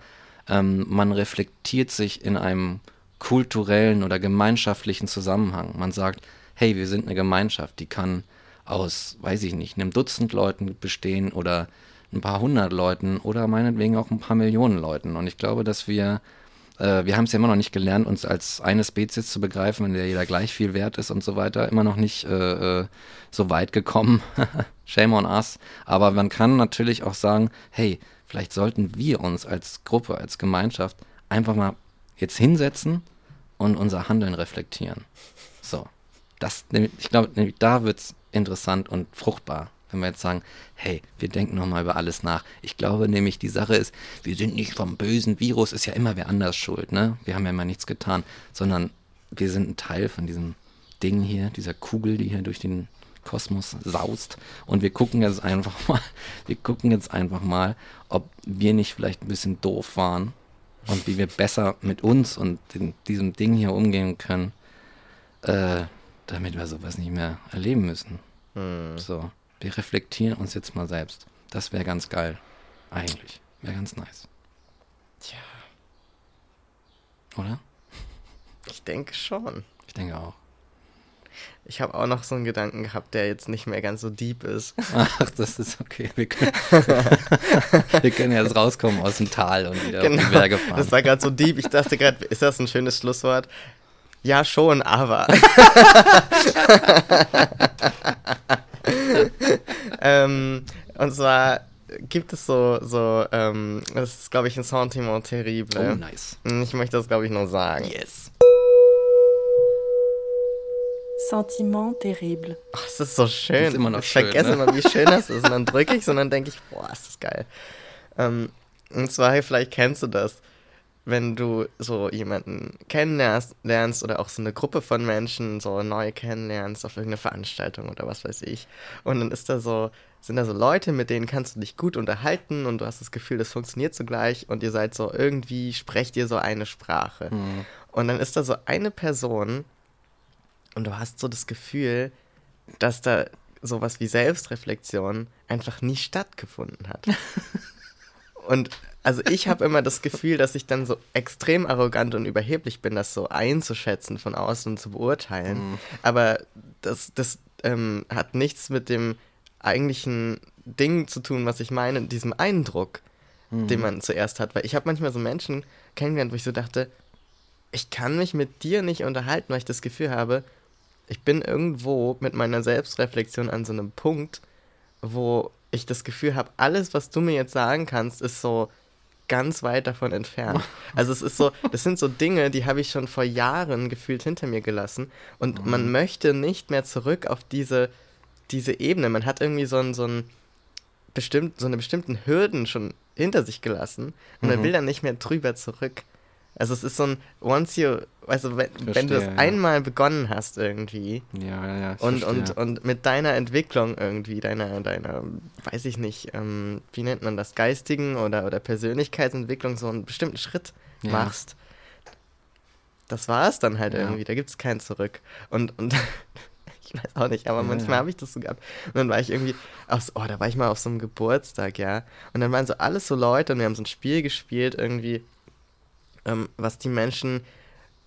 Speaker 1: ähm, man reflektiert sich in einem kulturellen oder gemeinschaftlichen Zusammenhang. Man sagt, hey, wir sind eine Gemeinschaft, die kann aus, weiß ich nicht, einem Dutzend Leuten bestehen oder ein paar hundert Leuten oder meinetwegen auch ein paar Millionen Leuten. Und ich glaube, dass wir, äh, wir haben es ja immer noch nicht gelernt, uns als eine Spezies zu begreifen, in der jeder gleich viel wert ist und so weiter. Immer noch nicht äh, äh, so weit gekommen. *laughs* Shame on us. Aber man kann natürlich auch sagen, hey, vielleicht sollten wir uns als Gruppe, als Gemeinschaft einfach mal jetzt hinsetzen und unser Handeln reflektieren. So. Das, ich glaube, da wird es interessant und fruchtbar, wenn wir jetzt sagen, hey, wir denken nochmal über alles nach. Ich glaube nämlich, die Sache ist, wir sind nicht vom bösen Virus, ist ja immer wer anders schuld, ne? Wir haben ja immer nichts getan, sondern wir sind ein Teil von diesem Ding hier, dieser Kugel, die hier durch den Kosmos saust. Und wir gucken jetzt einfach *laughs* mal, wir gucken jetzt einfach mal, ob wir nicht vielleicht ein bisschen doof waren und wie wir besser mit uns und den, diesem Ding hier umgehen können, äh, damit wir sowas nicht mehr erleben müssen.
Speaker 2: Hm.
Speaker 1: So, wir reflektieren uns jetzt mal selbst. Das wäre ganz geil. Eigentlich. Wäre ganz nice.
Speaker 2: Tja,
Speaker 1: Oder?
Speaker 2: ich denke schon.
Speaker 1: Ich denke auch.
Speaker 2: Ich habe auch noch so einen Gedanken gehabt, der jetzt nicht mehr ganz so deep ist. *laughs*
Speaker 1: Ach, das ist okay. Wir können, *laughs* wir können jetzt rauskommen aus dem Tal und wieder auf die Berge fahren.
Speaker 2: Genau. Das war gerade so deep. Ich dachte gerade, ist das ein schönes Schlusswort? Ja, schon, aber. *laughs* ähm, und zwar gibt es so, so ähm, das ist, glaube ich, ein Sentiment terrible.
Speaker 1: oh, nice.
Speaker 2: Ich möchte das, glaube ich, nur sagen.
Speaker 1: Yes.
Speaker 3: Sentiment terrible.
Speaker 2: Ach, es ist so schön.
Speaker 1: Ist immer noch
Speaker 2: ich
Speaker 1: schön,
Speaker 2: vergesse
Speaker 1: ne?
Speaker 2: immer, wie schön das ist. *laughs* Und dann drücke ich und dann denke ich, boah, ist das geil. Ähm, und zwar, vielleicht kennst du das, wenn du so jemanden kennenlernst lernst oder auch so eine Gruppe von Menschen so neu kennenlernst auf irgendeine Veranstaltung oder was weiß ich. Und dann ist da so, sind da so Leute, mit denen kannst du dich gut unterhalten und du hast das Gefühl, das funktioniert so gleich und ihr seid so irgendwie, sprecht ihr so eine Sprache.
Speaker 1: Hm.
Speaker 2: Und dann ist da so eine Person, und du hast so das Gefühl, dass da sowas wie Selbstreflexion einfach nie stattgefunden hat. *laughs* und also ich habe immer das Gefühl, dass ich dann so extrem arrogant und überheblich bin, das so einzuschätzen von außen und zu beurteilen. Mhm. Aber das, das ähm, hat nichts mit dem eigentlichen Ding zu tun, was ich meine, diesem Eindruck, mhm. den man zuerst hat. Weil ich habe manchmal so Menschen kennengelernt, wo ich so dachte, ich kann mich mit dir nicht unterhalten, weil ich das Gefühl habe, ich bin irgendwo mit meiner Selbstreflexion an so einem Punkt, wo ich das Gefühl habe, alles, was du mir jetzt sagen kannst, ist so ganz weit davon entfernt. *laughs* Also es ist so, das sind so Dinge, die habe ich schon vor Jahren gefühlt hinter mir gelassen und mhm. man möchte nicht mehr zurück auf diese, diese Ebene. Man hat irgendwie so ein, so ein bestimmt, so eine bestimmten Hürden schon hinter sich gelassen und mhm. man will dann nicht mehr drüber zurück. Also es ist so ein once you, also wenn, verstehe, wenn du es ja. einmal begonnen hast irgendwie
Speaker 1: ja, ja, ja,
Speaker 2: und, und, und mit deiner Entwicklung irgendwie, deiner, deiner, weiß ich nicht, ähm, wie nennt man das, geistigen oder, oder Persönlichkeitsentwicklung so einen bestimmten Schritt ja. machst, das war es dann halt irgendwie, da gibt es kein Zurück. Und, und *laughs* ich weiß auch nicht, aber ja, manchmal ja. habe ich das so gehabt. Und dann war ich irgendwie, aufs, oh, da war ich mal auf so einem Geburtstag, ja. Und dann waren so alles so Leute und wir haben so ein Spiel gespielt, irgendwie, ähm, was die Menschen,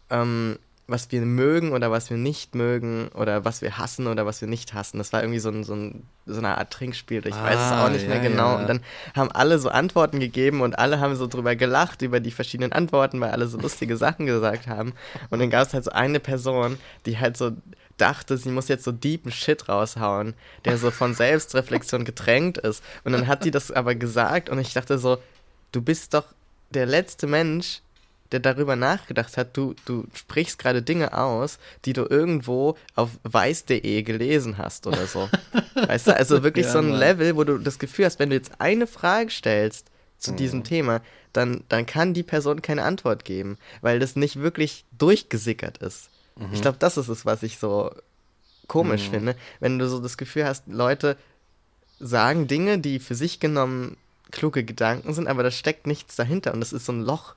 Speaker 2: ähm, was wir mögen oder was wir nicht mögen oder was wir hassen oder was wir nicht hassen. Das war irgendwie so, ein, so, ein, so eine Art Trinkspiel. Ich ah, weiß es auch nicht ja, mehr genau. Ja. Und dann haben alle so Antworten gegeben und alle haben so drüber gelacht über die verschiedenen Antworten, weil alle so lustige *laughs* Sachen gesagt haben. Und dann gab es halt so eine Person, die halt so dachte, sie muss jetzt so deepen Shit raushauen, der so von *laughs* Selbstreflexion getränkt ist. Und dann hat die das aber gesagt und ich dachte so, du bist doch der letzte Mensch, der darüber nachgedacht hat, du, du sprichst gerade Dinge aus, die du irgendwo auf weiß.de gelesen hast oder so. *laughs* weißt du, also wirklich ja, so ein. Level, wo du das Gefühl hast, wenn du jetzt eine Frage stellst zu mhm. diesem Thema, dann, dann kann die Person keine Antwort geben, weil das nicht wirklich durchgesickert ist. Mhm. Ich glaube, das ist es, was ich so komisch mhm. finde, wenn du so das Gefühl hast, Leute sagen Dinge, die für sich genommen kluge Gedanken sind, aber da steckt nichts dahinter und das ist so ein Loch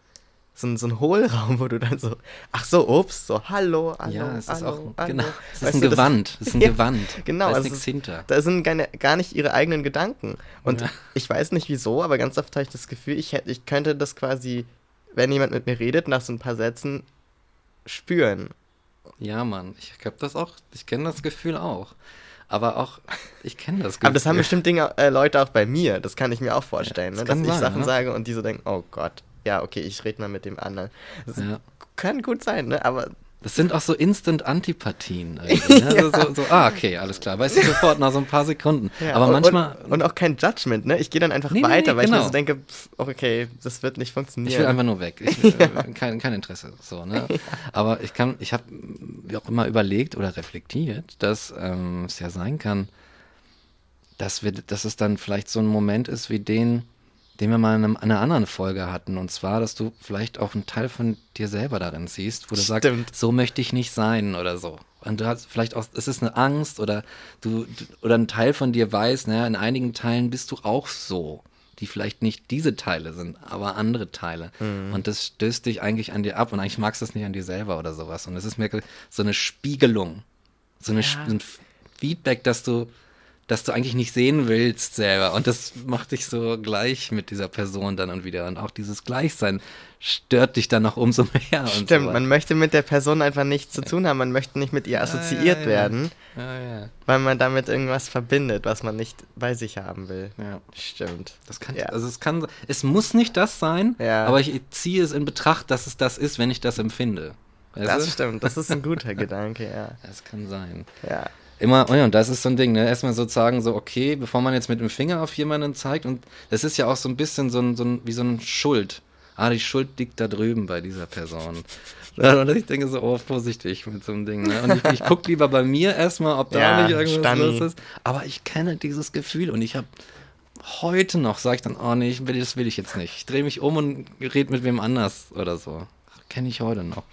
Speaker 2: so ein, so ein Hohlraum, wo du dann so, ach so, ups, so, hallo, hallo,
Speaker 1: ja, es
Speaker 2: hallo,
Speaker 1: ist auch, hallo. Genau, es ist ein das, Gewand, es ist ein *laughs* ja, Gewand,
Speaker 2: genau,
Speaker 1: da ist
Speaker 2: also
Speaker 1: nichts hinter.
Speaker 2: Da sind keine, gar nicht ihre eigenen Gedanken und ja. ich weiß nicht wieso, aber ganz oft habe ich das Gefühl, ich, hätte, ich könnte das quasi, wenn jemand mit mir redet, nach so ein paar Sätzen spüren.
Speaker 1: Ja, Mann, ich habe das auch, ich kenne das Gefühl auch. Aber auch, ich kenne das Gefühl.
Speaker 2: Aber das haben bestimmt Dinge, äh, Leute auch bei mir, das kann ich mir auch vorstellen, ja, das ne? dass ich Sachen ne? sage und die so denken, oh Gott, ja, okay, ich rede mal mit dem anderen. Das ja. kann gut sein, ne? Aber.
Speaker 1: Das sind auch so Instant-Antipathien. *laughs* Ne? ja. so, so, ah, okay, alles klar. Weiß ich sofort nach so ein paar Sekunden. Ja, Aber manchmal.
Speaker 2: Und, und, auch kein Judgment, ne? Ich gehe dann einfach nee, weiter, nee, weil genau. ich mir so denke, pff, okay, das wird nicht funktionieren.
Speaker 1: Ich will einfach nur weg. Ich, *laughs* äh, kein, kein Interesse. So, ne? Aber ich kann, ich habe auch immer überlegt oder reflektiert, dass ähm, es ja sein kann, dass, wir, dass es dann vielleicht so ein Moment ist wie den, den wir mal in einer anderen Folge hatten. Und zwar, dass du vielleicht auch einen Teil von dir selber darin siehst, wo du Stimmt. sagst, so möchte ich nicht sein oder so. Und du hast vielleicht auch, es ist eine Angst oder du, oder ein Teil von dir weiß, naja, in einigen Teilen bist du auch so, die vielleicht nicht diese Teile sind, aber andere Teile. Mhm. Und das stößt dich eigentlich an dir ab und eigentlich magst du es nicht an dir selber oder sowas. Und es ist mir so eine Spiegelung, so, eine, ja. so ein Feedback, dass du dass du eigentlich nicht sehen willst selber. Und das macht dich so gleich mit dieser Person dann und wieder. Und auch dieses Gleichsein stört dich dann noch umso *laughs* mehr.
Speaker 2: Stimmt, so man möchte mit der Person einfach nichts zu tun haben. Man möchte nicht mit ihr assoziiert ja, ja, ja. werden, weil man damit irgendwas verbindet, was man nicht bei sich haben will.
Speaker 1: Ja. Stimmt. Das kann, also es kann, es muss nicht das sein, aber ich ziehe es in Betracht, dass es das ist, wenn ich das empfinde.
Speaker 2: Weißt das du? stimmt, das ist ein guter *laughs* Gedanke, ja.
Speaker 1: Das kann sein.
Speaker 2: Ja
Speaker 1: immer, oh ja, und das ist so ein Ding, ne? Erstmal sozusagen so, okay, bevor man jetzt mit dem Finger auf jemanden zeigt, und das ist ja auch so ein bisschen so ein, so ein wie so ein Schuld. Ah, die Schuld liegt da drüben bei dieser Person. Und ich denke so, oh, vorsichtig mit so einem Ding. Ne? Und ich, ich gucke lieber bei mir erstmal, ob da ja, nicht irgendwas los ist. Aber ich kenne dieses Gefühl und ich habe heute noch, sage ich dann, oh nee, das will ich jetzt nicht. Ich drehe mich um und rede mit wem anders oder so. Kenne ich heute noch.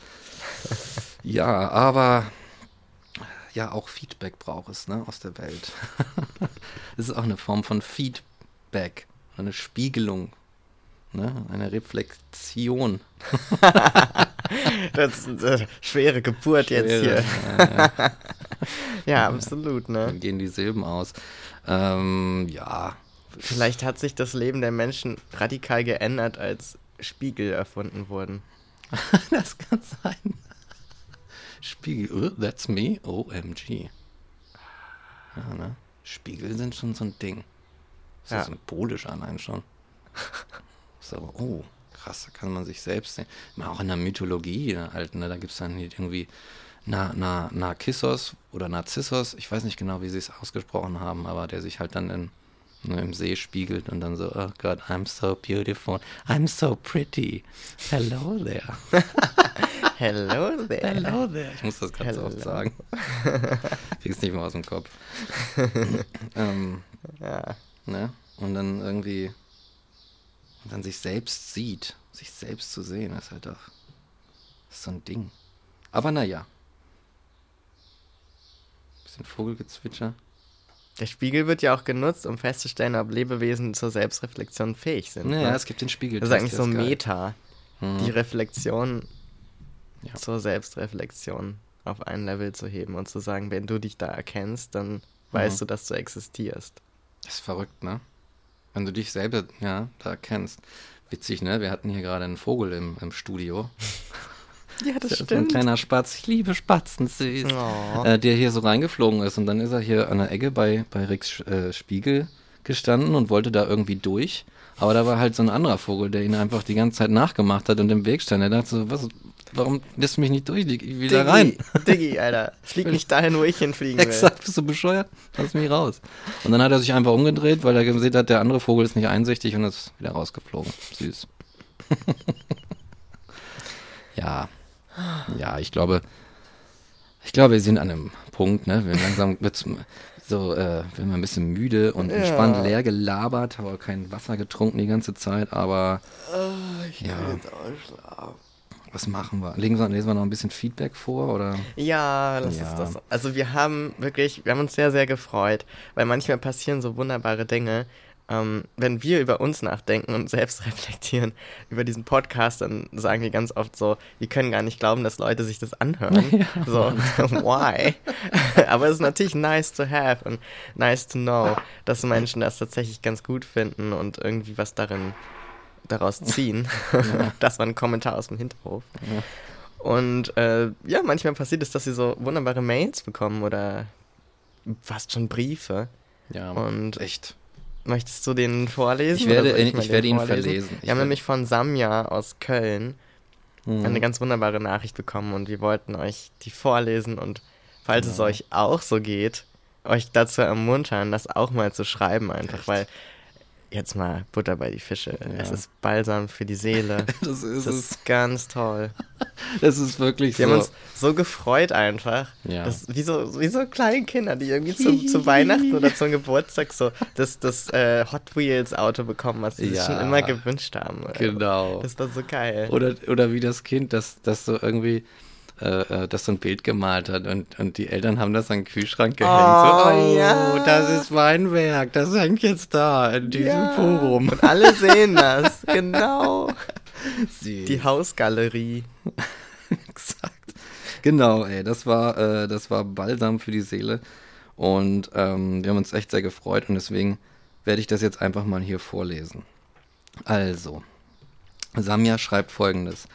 Speaker 1: Ja, aber ja auch Feedback braucht es ne, aus der Welt. *laughs* das ist auch eine Form von Feedback, eine Spiegelung, ne, eine Reflexion. *laughs*
Speaker 2: das ist eine schwere Geburt jetzt
Speaker 1: Schwere,
Speaker 2: hier.
Speaker 1: Ja, ja. *laughs*
Speaker 2: Ja, absolut, ne?
Speaker 1: Dann gehen die Silben aus. Ähm, ja.
Speaker 2: Vielleicht hat sich das Leben der Menschen radikal geändert, als Spiegel erfunden wurden.
Speaker 1: das kann sein. Spiegel, oh, that's me, OMG. Ja, ne? Spiegel sind schon so ein Ding. Ist ja symbolisch allein schon. So, oh, krass, da kann man sich selbst sehen. Mal Auch in der Mythologie, in der alten, ne, da gibt es dann irgendwie Na, Na, Narkissos oder Narzissos, ich weiß nicht genau, wie sie es ausgesprochen haben, aber der sich halt dann in, ne, im See spiegelt und dann so, oh Gott, I'm so beautiful, I'm so pretty. Hello there. *laughs*
Speaker 2: Hello there.
Speaker 1: Hello there. Ich muss das ganz so oft
Speaker 2: Hello.
Speaker 1: sagen. *laughs* Krieg's nicht mehr aus dem Kopf. *laughs* ähm,
Speaker 2: Ja.
Speaker 1: ne? Und dann irgendwie und dann sich selbst sieht, sich selbst zu sehen, ist halt doch ist so ein Ding. Aber naja. Bisschen Vogelgezwitscher.
Speaker 2: Der Spiegel wird ja auch genutzt, um festzustellen, ob Lebewesen zur Selbstreflexion fähig sind.
Speaker 1: Naja,
Speaker 2: ne?
Speaker 1: es gibt den Spiegel.
Speaker 2: Das ist eigentlich so
Speaker 1: geil.
Speaker 2: Meta.
Speaker 1: Hm.
Speaker 2: Die Reflexion
Speaker 1: Ja.
Speaker 2: zur Selbstreflexion auf ein Level zu heben und zu sagen, wenn du dich da erkennst, dann weißt
Speaker 1: Mhm.
Speaker 2: du, dass du existierst.
Speaker 1: Das ist verrückt, ne? Wenn du dich selber, ja, da erkennst. Witzig, ne? Wir hatten hier gerade einen Vogel im, im Studio. *laughs*
Speaker 2: Ja, das
Speaker 1: Das ist ein kleiner Spatz. Ich liebe Spatzen, süß.
Speaker 2: Oh.
Speaker 1: Äh, der hier so reingeflogen ist. Und dann ist er hier an der Ecke bei, bei Ricks äh, Spiegel gestanden und wollte da irgendwie durch. Aber da war halt so ein anderer Vogel, der ihn einfach die ganze Zeit nachgemacht hat und im Weg stand. Er dachte so, was, warum lässt du mich nicht durch? Ich will da rein.
Speaker 2: Diggi, Alter. *laughs* Flieg nicht dahin, wo ich hinfliegen will.
Speaker 1: Exakt, bist du bescheuert? Lass mich raus. Und dann hat er sich einfach umgedreht, weil er gesehen hat, der andere Vogel ist nicht einsichtig und ist wieder rausgeflogen. Süß. *laughs* ja. Ja, ich glaube, ich glaube, wir sind an einem Punkt, ne? Wir langsam *laughs* wird's so, äh, wir ein bisschen müde und
Speaker 2: Ja.
Speaker 1: entspannt leer gelabert, aber kein Wasser getrunken die ganze Zeit, aber
Speaker 2: Ich
Speaker 1: Ja.
Speaker 2: will jetzt ausschlafen.
Speaker 1: was machen wir? Legen wir, lesen wir noch ein bisschen Feedback vor oder?
Speaker 2: Ja, lass
Speaker 1: Ja.
Speaker 2: uns das. Also wir haben wirklich, wir haben uns sehr, sehr gefreut, weil manchmal passieren so wunderbare Dinge. Ähm, wenn wir über uns nachdenken und selbst *laughs* reflektieren über diesen Podcast, dann sagen wir ganz oft so, wir können gar nicht glauben, dass Leute sich das anhören. *laughs* so, *laughs* why? Aber es ist natürlich nice to have und nice to know, dass Menschen das tatsächlich ganz gut finden und irgendwie was darin daraus ziehen. das war ein Kommentar aus dem Hinterhof. Und äh, ja, manchmal passiert es, dass sie so wunderbare Mails bekommen oder fast schon Briefe.
Speaker 1: Ja,
Speaker 2: Und
Speaker 1: echt.
Speaker 2: Möchtest du den vorlesen?
Speaker 1: Ich werde- ich
Speaker 2: mal
Speaker 1: werde ihn
Speaker 2: vorlesen?
Speaker 1: verlesen. Ich
Speaker 2: Wir haben nämlich von Samja aus Köln
Speaker 1: Mhm.
Speaker 2: eine ganz wunderbare Nachricht bekommen und wir wollten euch die vorlesen und falls es
Speaker 1: Ja.
Speaker 2: euch auch so geht, euch dazu ermuntern, das auch mal zu schreiben einfach,
Speaker 1: Echt?
Speaker 2: weil jetzt mal Butter bei die Fische.
Speaker 1: Ja.
Speaker 2: Es ist balsam für die Seele. *laughs*
Speaker 1: Das ist
Speaker 2: Das
Speaker 1: es.
Speaker 2: ist ganz toll. *laughs*
Speaker 1: Das ist wirklich
Speaker 2: Wir
Speaker 1: so.
Speaker 2: haben uns so gefreut einfach.
Speaker 1: Ja.
Speaker 2: Das, wie, so, wie so kleine Kinder, die irgendwie zu, *laughs* zu Weihnachten oder zum Geburtstag so das, das äh, Hot Wheels Auto bekommen, was sie sich
Speaker 1: Ja.
Speaker 2: schon immer gewünscht haben.
Speaker 1: Genau.
Speaker 2: Das war so geil.
Speaker 1: Oder, oder wie das Kind, das, das so irgendwie, äh, äh, das so ein Bild gemalt hat und, und die Eltern haben das an den Kühlschrank gehängt.
Speaker 2: Oh,
Speaker 1: so, oh
Speaker 2: ja.
Speaker 1: das ist mein Werk, das hängt jetzt da in diesem
Speaker 2: Ja.
Speaker 1: Forum.
Speaker 2: Und alle sehen das, *laughs* genau.
Speaker 1: Süß.
Speaker 2: Die Hausgalerie. *laughs*
Speaker 1: Exakt. Genau, ey, das war, äh, das war Balsam für die Seele. Und ähm, wir haben uns echt sehr gefreut und deswegen werde ich das jetzt einfach mal hier vorlesen. Also, Samja schreibt folgendes.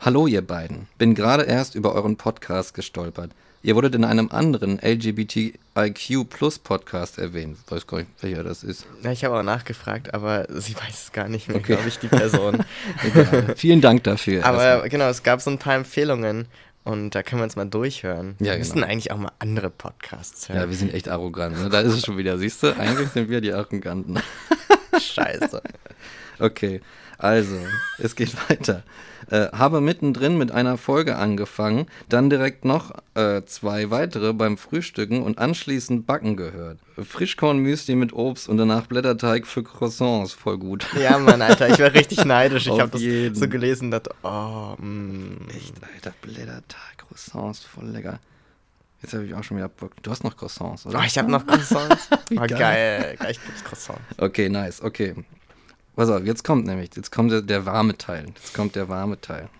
Speaker 1: Hallo ihr beiden, bin gerade erst über euren Podcast gestolpert. Ihr wurdet in einem anderen LGBTIQ Plus Podcast erwähnt. Ich weiß gar nicht, welcher das ist.
Speaker 2: Ja, ich habe auch nachgefragt, aber sie weiß es gar nicht mehr,
Speaker 1: Okay.
Speaker 2: glaube ich, die Person. *laughs*
Speaker 1: Egal. Vielen Dank dafür.
Speaker 2: aber
Speaker 1: erstmal.
Speaker 2: genau, es gab so ein paar Empfehlungen und da können wir uns mal durchhören.
Speaker 1: Ja,
Speaker 2: wir
Speaker 1: genau.
Speaker 2: eigentlich auch mal andere Podcasts hören.
Speaker 1: ja, wir sind echt arrogant. Ne? Da ist es schon wieder, siehst du? Eigentlich sind wir die Arroganten. *laughs*
Speaker 2: Scheiße. *laughs*
Speaker 1: Okay, also, es geht weiter. Äh, habe mittendrin mit einer Folge angefangen, dann direkt noch äh, zwei weitere beim Frühstücken und anschließend Backen gehört. Frischkornmüsli mit Obst und danach Blätterteig für Croissants, voll gut.
Speaker 2: Ja, Mann, Alter, ich war richtig neidisch. Ich habe das
Speaker 1: jeden.
Speaker 2: so gelesen und dachte, oh, mm.
Speaker 1: Echt, Alter, Blätterteig, Croissants, voll lecker. Jetzt habe ich auch schon wieder Bock. Du hast noch Croissants, oder?
Speaker 2: Oh, ich habe noch Croissants. *laughs*
Speaker 1: Wie
Speaker 2: oh,
Speaker 1: geil.
Speaker 2: geil. Gleich gibt's Croissants.
Speaker 1: Okay, nice, okay. Pass auf, jetzt kommt nämlich, jetzt kommt der, der warme Teil. Jetzt kommt der warme Teil.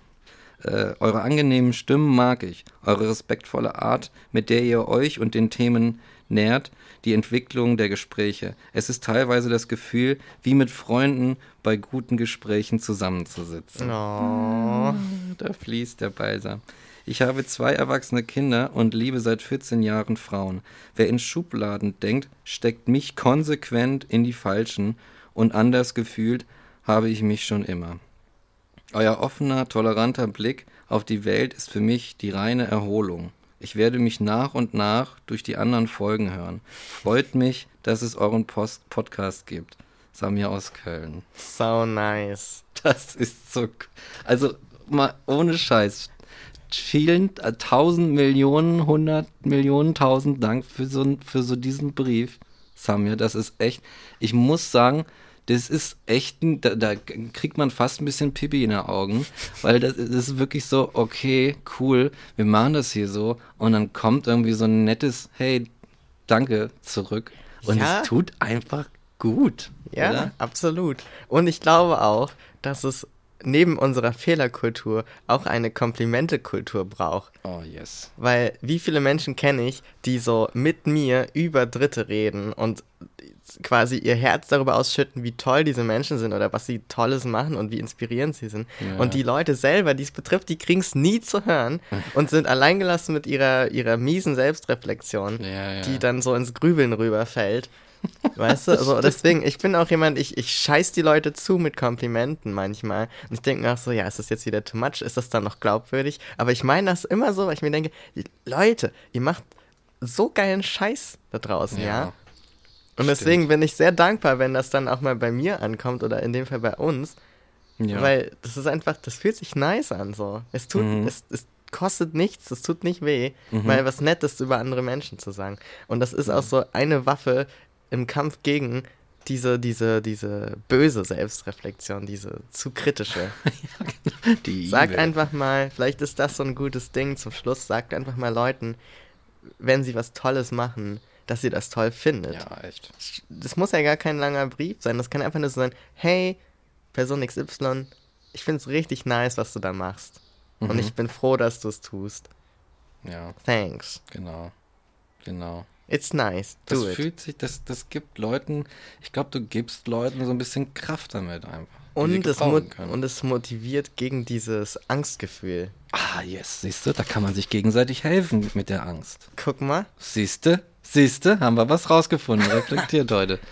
Speaker 1: Äh, eure angenehmen Stimmen mag ich. Eure respektvolle Art, mit der ihr euch und den Themen nährt, die Entwicklung der Gespräche. Es ist teilweise das Gefühl, wie mit Freunden bei guten Gesprächen zusammenzusitzen.
Speaker 2: Oh. *laughs*
Speaker 1: Da fließt der Balsam. Ich habe zwei erwachsene Kinder und liebe seit 14 Jahren Frauen. Wer in Schubladen denkt, steckt mich konsequent in die falschen und anders gefühlt habe ich mich schon immer. Euer offener, toleranter Blick auf die Welt ist für mich die reine Erholung. Ich werde mich nach und nach durch die anderen Folgen hören. Freut mich, dass es euren Post Podcast gibt. Samir aus Köln.
Speaker 2: So nice.
Speaker 1: Das ist so. Also, mal ohne Scheiß. Vielen, äh, tausend Millionen, hundert Millionen, tausend Dank für so, für so diesen Brief, Samir. Das ist echt. Ich muss sagen, das ist echt, ein, da, da kriegt man fast ein bisschen Pipi in den Augen, weil das, das ist wirklich so, okay, cool, wir machen das hier so und dann kommt irgendwie so ein nettes, hey, danke zurück und
Speaker 2: Ja.
Speaker 1: es tut einfach gut.
Speaker 2: Ja,
Speaker 1: oder?
Speaker 2: absolut. Und ich glaube auch, dass es neben unserer Fehlerkultur auch eine Komplimentekultur braucht.
Speaker 1: Oh, yes.
Speaker 2: Weil wie viele Menschen kenne ich, die so mit mir über Dritte reden und quasi ihr Herz darüber ausschütten, wie toll diese Menschen sind oder was sie Tolles machen und wie inspirierend sie sind.
Speaker 1: Ja.
Speaker 2: Und die Leute selber, die es betrifft, die kriegen es nie zu hören *laughs* und sind alleingelassen mit ihrer, ihrer miesen Selbstreflexion,
Speaker 1: Ja, ja.
Speaker 2: die dann so ins Grübeln rüberfällt. Weißt du, also deswegen, ich bin auch jemand, ich, ich scheiß die Leute zu mit Komplimenten manchmal. Und ich denke mir auch so, ja, ist das jetzt wieder too much? Ist das dann noch glaubwürdig? Aber ich meine das immer so, weil ich mir denke, Leute, ihr macht so geilen Scheiß da draußen, ja?
Speaker 1: Ja,
Speaker 2: Und deswegen bin ich sehr dankbar, wenn das dann auch mal bei mir ankommt oder in dem Fall bei uns.
Speaker 1: Ja.
Speaker 2: Weil das ist einfach, das fühlt sich nice an so. Es tut,
Speaker 1: Mhm.
Speaker 2: es, es kostet nichts, es tut nicht weh, mal was Nettes über andere Menschen zu sagen. Und das ist auch so eine Waffe im Kampf gegen diese, diese, diese böse Selbstreflexion, diese zu kritische. *laughs*
Speaker 1: die
Speaker 2: Sagt einfach mal, vielleicht ist das so ein gutes Ding zum Schluss, sagt einfach mal Leuten, wenn sie was Tolles machen, dass ihr das toll findet.
Speaker 1: Ja, echt.
Speaker 2: Das muss ja gar kein langer Brief sein, das kann einfach nur so sein, hey, Person XY, ich find's richtig nice, was du da machst. Und
Speaker 1: Mhm.
Speaker 2: ich bin froh, dass du es tust.
Speaker 1: Ja,
Speaker 2: Thanks.
Speaker 1: genau. Genau.
Speaker 2: It's nice.
Speaker 1: Das
Speaker 2: Do it.
Speaker 1: fühlt sich, das, das gibt Leuten, ich glaube, du gibst Leuten so ein bisschen Kraft damit einfach.
Speaker 2: Und es, und es motiviert gegen dieses Angstgefühl.
Speaker 1: ah, yes, siehst du, da kann man sich gegenseitig helfen mit der Angst.
Speaker 2: Guck mal.
Speaker 1: Siehst du, siehst du, haben wir was rausgefunden. Reflektiert heute. *laughs*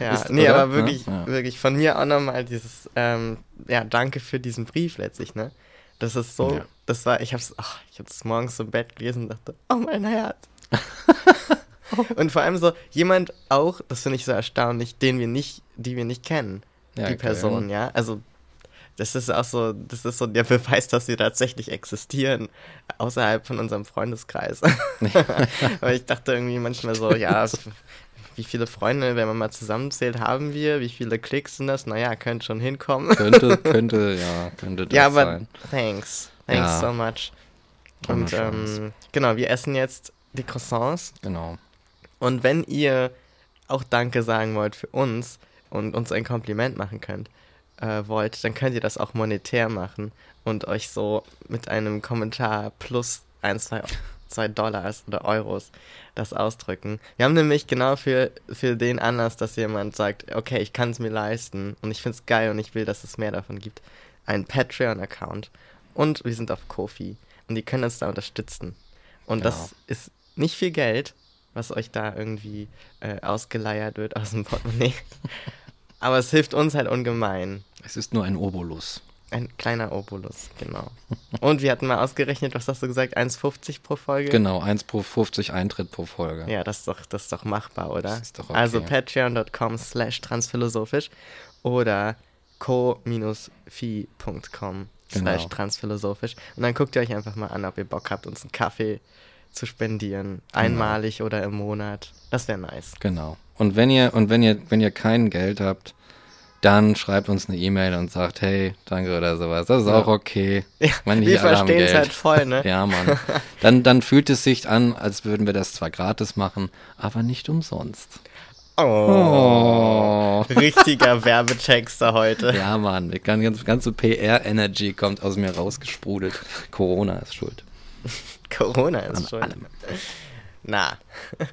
Speaker 2: Ja,
Speaker 1: Ist-
Speaker 2: nee,
Speaker 1: oder?
Speaker 2: aber wirklich,
Speaker 1: Ja, ja.
Speaker 2: wirklich von mir auch nochmal dieses, ähm, ja, danke für diesen Brief letztlich, ne? Das ist so,
Speaker 1: Ja.
Speaker 2: das war, ich hab's, ach, ich hab's morgens im Bett gelesen und dachte, oh mein Herz. *laughs* und vor allem so, jemand auch, das finde ich so erstaunlich, den wir nicht, die wir nicht kennen,
Speaker 1: Ja,
Speaker 2: die
Speaker 1: geil.
Speaker 2: Person, ja? Also, das ist auch so, das ist so der Beweis, dass wir tatsächlich existieren, außerhalb von unserem Freundeskreis. *laughs* *laughs* Weil ich dachte irgendwie manchmal so, ja, wie viele Freunde, wenn man mal zusammenzählt, haben wir? Wie viele Klicks sind das? Naja, könnte schon hinkommen.
Speaker 1: Könnte, könnte, ja, könnte das
Speaker 2: ja, aber
Speaker 1: sein.
Speaker 2: thanks. Thanks
Speaker 1: Ja.
Speaker 2: so much. Und ähm, genau, wir essen jetzt die Croissants.
Speaker 1: Genau.
Speaker 2: Und wenn ihr auch Danke sagen wollt für uns und uns ein Kompliment machen könnt, äh, wollt, dann könnt ihr das auch monetär machen und euch so mit einem Kommentar plus ein, zwei, zwei Dollars oder Euros das ausdrücken. Wir haben nämlich genau für, für den Anlass, dass jemand sagt, okay, ich kann es mir leisten und ich finde es geil und ich will, dass es mehr davon gibt, einen Patreon-Account und wir sind auf Kofi und die können uns da unterstützen. Und
Speaker 1: Ja.
Speaker 2: das ist nicht viel Geld, was euch da irgendwie äh, ausgeleiert wird aus dem Portemonnaie. *laughs* Aber es hilft uns halt ungemein.
Speaker 1: Es ist nur ein Obolus.
Speaker 2: Ein kleiner Obolus, genau. Und wir hatten mal ausgerechnet, was hast du gesagt, 1,50 pro Folge?
Speaker 1: Genau, 1 pro 50 Eintritt pro Folge.
Speaker 2: Ja, das ist doch, das ist doch machbar, oder?
Speaker 1: Das ist doch okay.
Speaker 2: Also patreon.com slash transphilosophisch oder co-fi.com slash
Speaker 1: Genau.
Speaker 2: transphilosophisch. Und dann guckt ihr euch einfach mal an, ob ihr Bock habt, uns einen Kaffee zu spendieren. Einmalig oder im Monat. Das wäre nice.
Speaker 1: Genau. Und wenn ihr, und wenn ihr, wenn ihr kein Geld habt, dann schreibt uns eine E-Mail und sagt, hey, danke oder sowas. Das ist
Speaker 2: Ja.
Speaker 1: auch okay.
Speaker 2: Ja,
Speaker 1: Man,
Speaker 2: wir verstehen es halt voll, ne? *laughs*
Speaker 1: Ja, Mann. Dann, dann fühlt es sich an, als würden wir das zwar gratis machen, aber nicht umsonst.
Speaker 2: Oh.
Speaker 1: Oh.
Speaker 2: Richtiger Werbetexter heute.
Speaker 4: Ja, Mann, die ganze, ganze PR-Energy kommt aus mir rausgesprudelt. Corona ist schuld.
Speaker 2: Corona ist schuld.
Speaker 4: allem.
Speaker 2: Na. *laughs*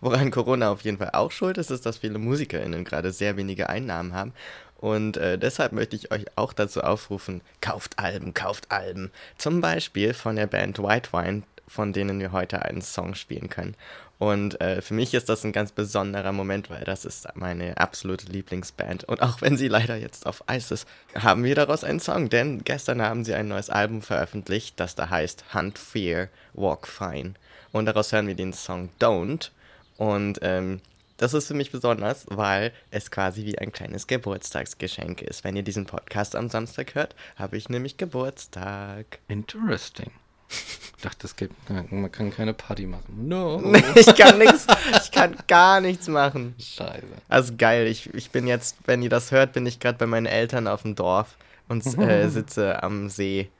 Speaker 2: Woran Corona auf jeden Fall auch schuld ist, ist, dass viele MusikerInnen gerade sehr wenige Einnahmen haben. Und äh, deshalb möchte ich euch auch dazu aufrufen, kauft Alben, kauft Alben. Zum Beispiel von der Band White Wine, von denen wir heute einen Song spielen können. Und äh, für mich ist das ein ganz besonderer Moment, weil das ist meine absolute Lieblingsband. Und auch wenn sie leider jetzt auf Eis ist, haben wir daraus einen Song. Denn gestern haben sie ein neues Album veröffentlicht, das da heißt Hunt Fear, Walk Fine. Und daraus hören wir den Song Don't. Und ähm, das ist für mich besonders, weil es quasi wie ein kleines Geburtstagsgeschenk ist. Wenn ihr diesen Podcast am Samstag hört, habe ich nämlich Geburtstag.
Speaker 4: Interesting. Ich dachte, es gibt, man kann keine Party machen. No.
Speaker 2: ich kann nichts, ich kann gar nichts machen.
Speaker 4: Scheiße.
Speaker 2: Also geil, ich, ich bin jetzt, wenn ihr das hört, bin ich gerade bei meinen Eltern auf dem Dorf und äh, *laughs* sitze am See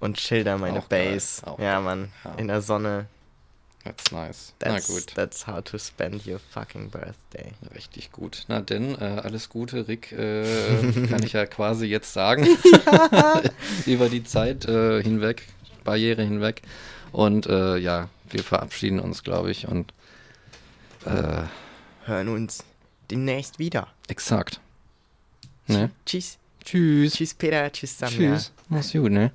Speaker 2: und schilder meine
Speaker 4: Auch
Speaker 2: Base. Ja, Mann,
Speaker 4: ja.
Speaker 2: in der Sonne.
Speaker 4: That's nice.
Speaker 2: That's,
Speaker 4: Na gut.
Speaker 2: that's how to spend your fucking birthday.
Speaker 4: Richtig gut. Na denn, äh, alles Gute, Rick, äh, kann *laughs* ich ja quasi jetzt sagen. *laughs* Über die Zeit äh, hinweg, Barriere hinweg. Und äh, ja, wir verabschieden uns, glaube ich. Und äh,
Speaker 2: Hören uns demnächst wieder.
Speaker 4: exakt. Ne?
Speaker 2: Tschüss.
Speaker 4: Tschüss.
Speaker 2: Tschüss, Peter. Tschüss, Samia.
Speaker 4: Tschüss. Mach's gut, ne?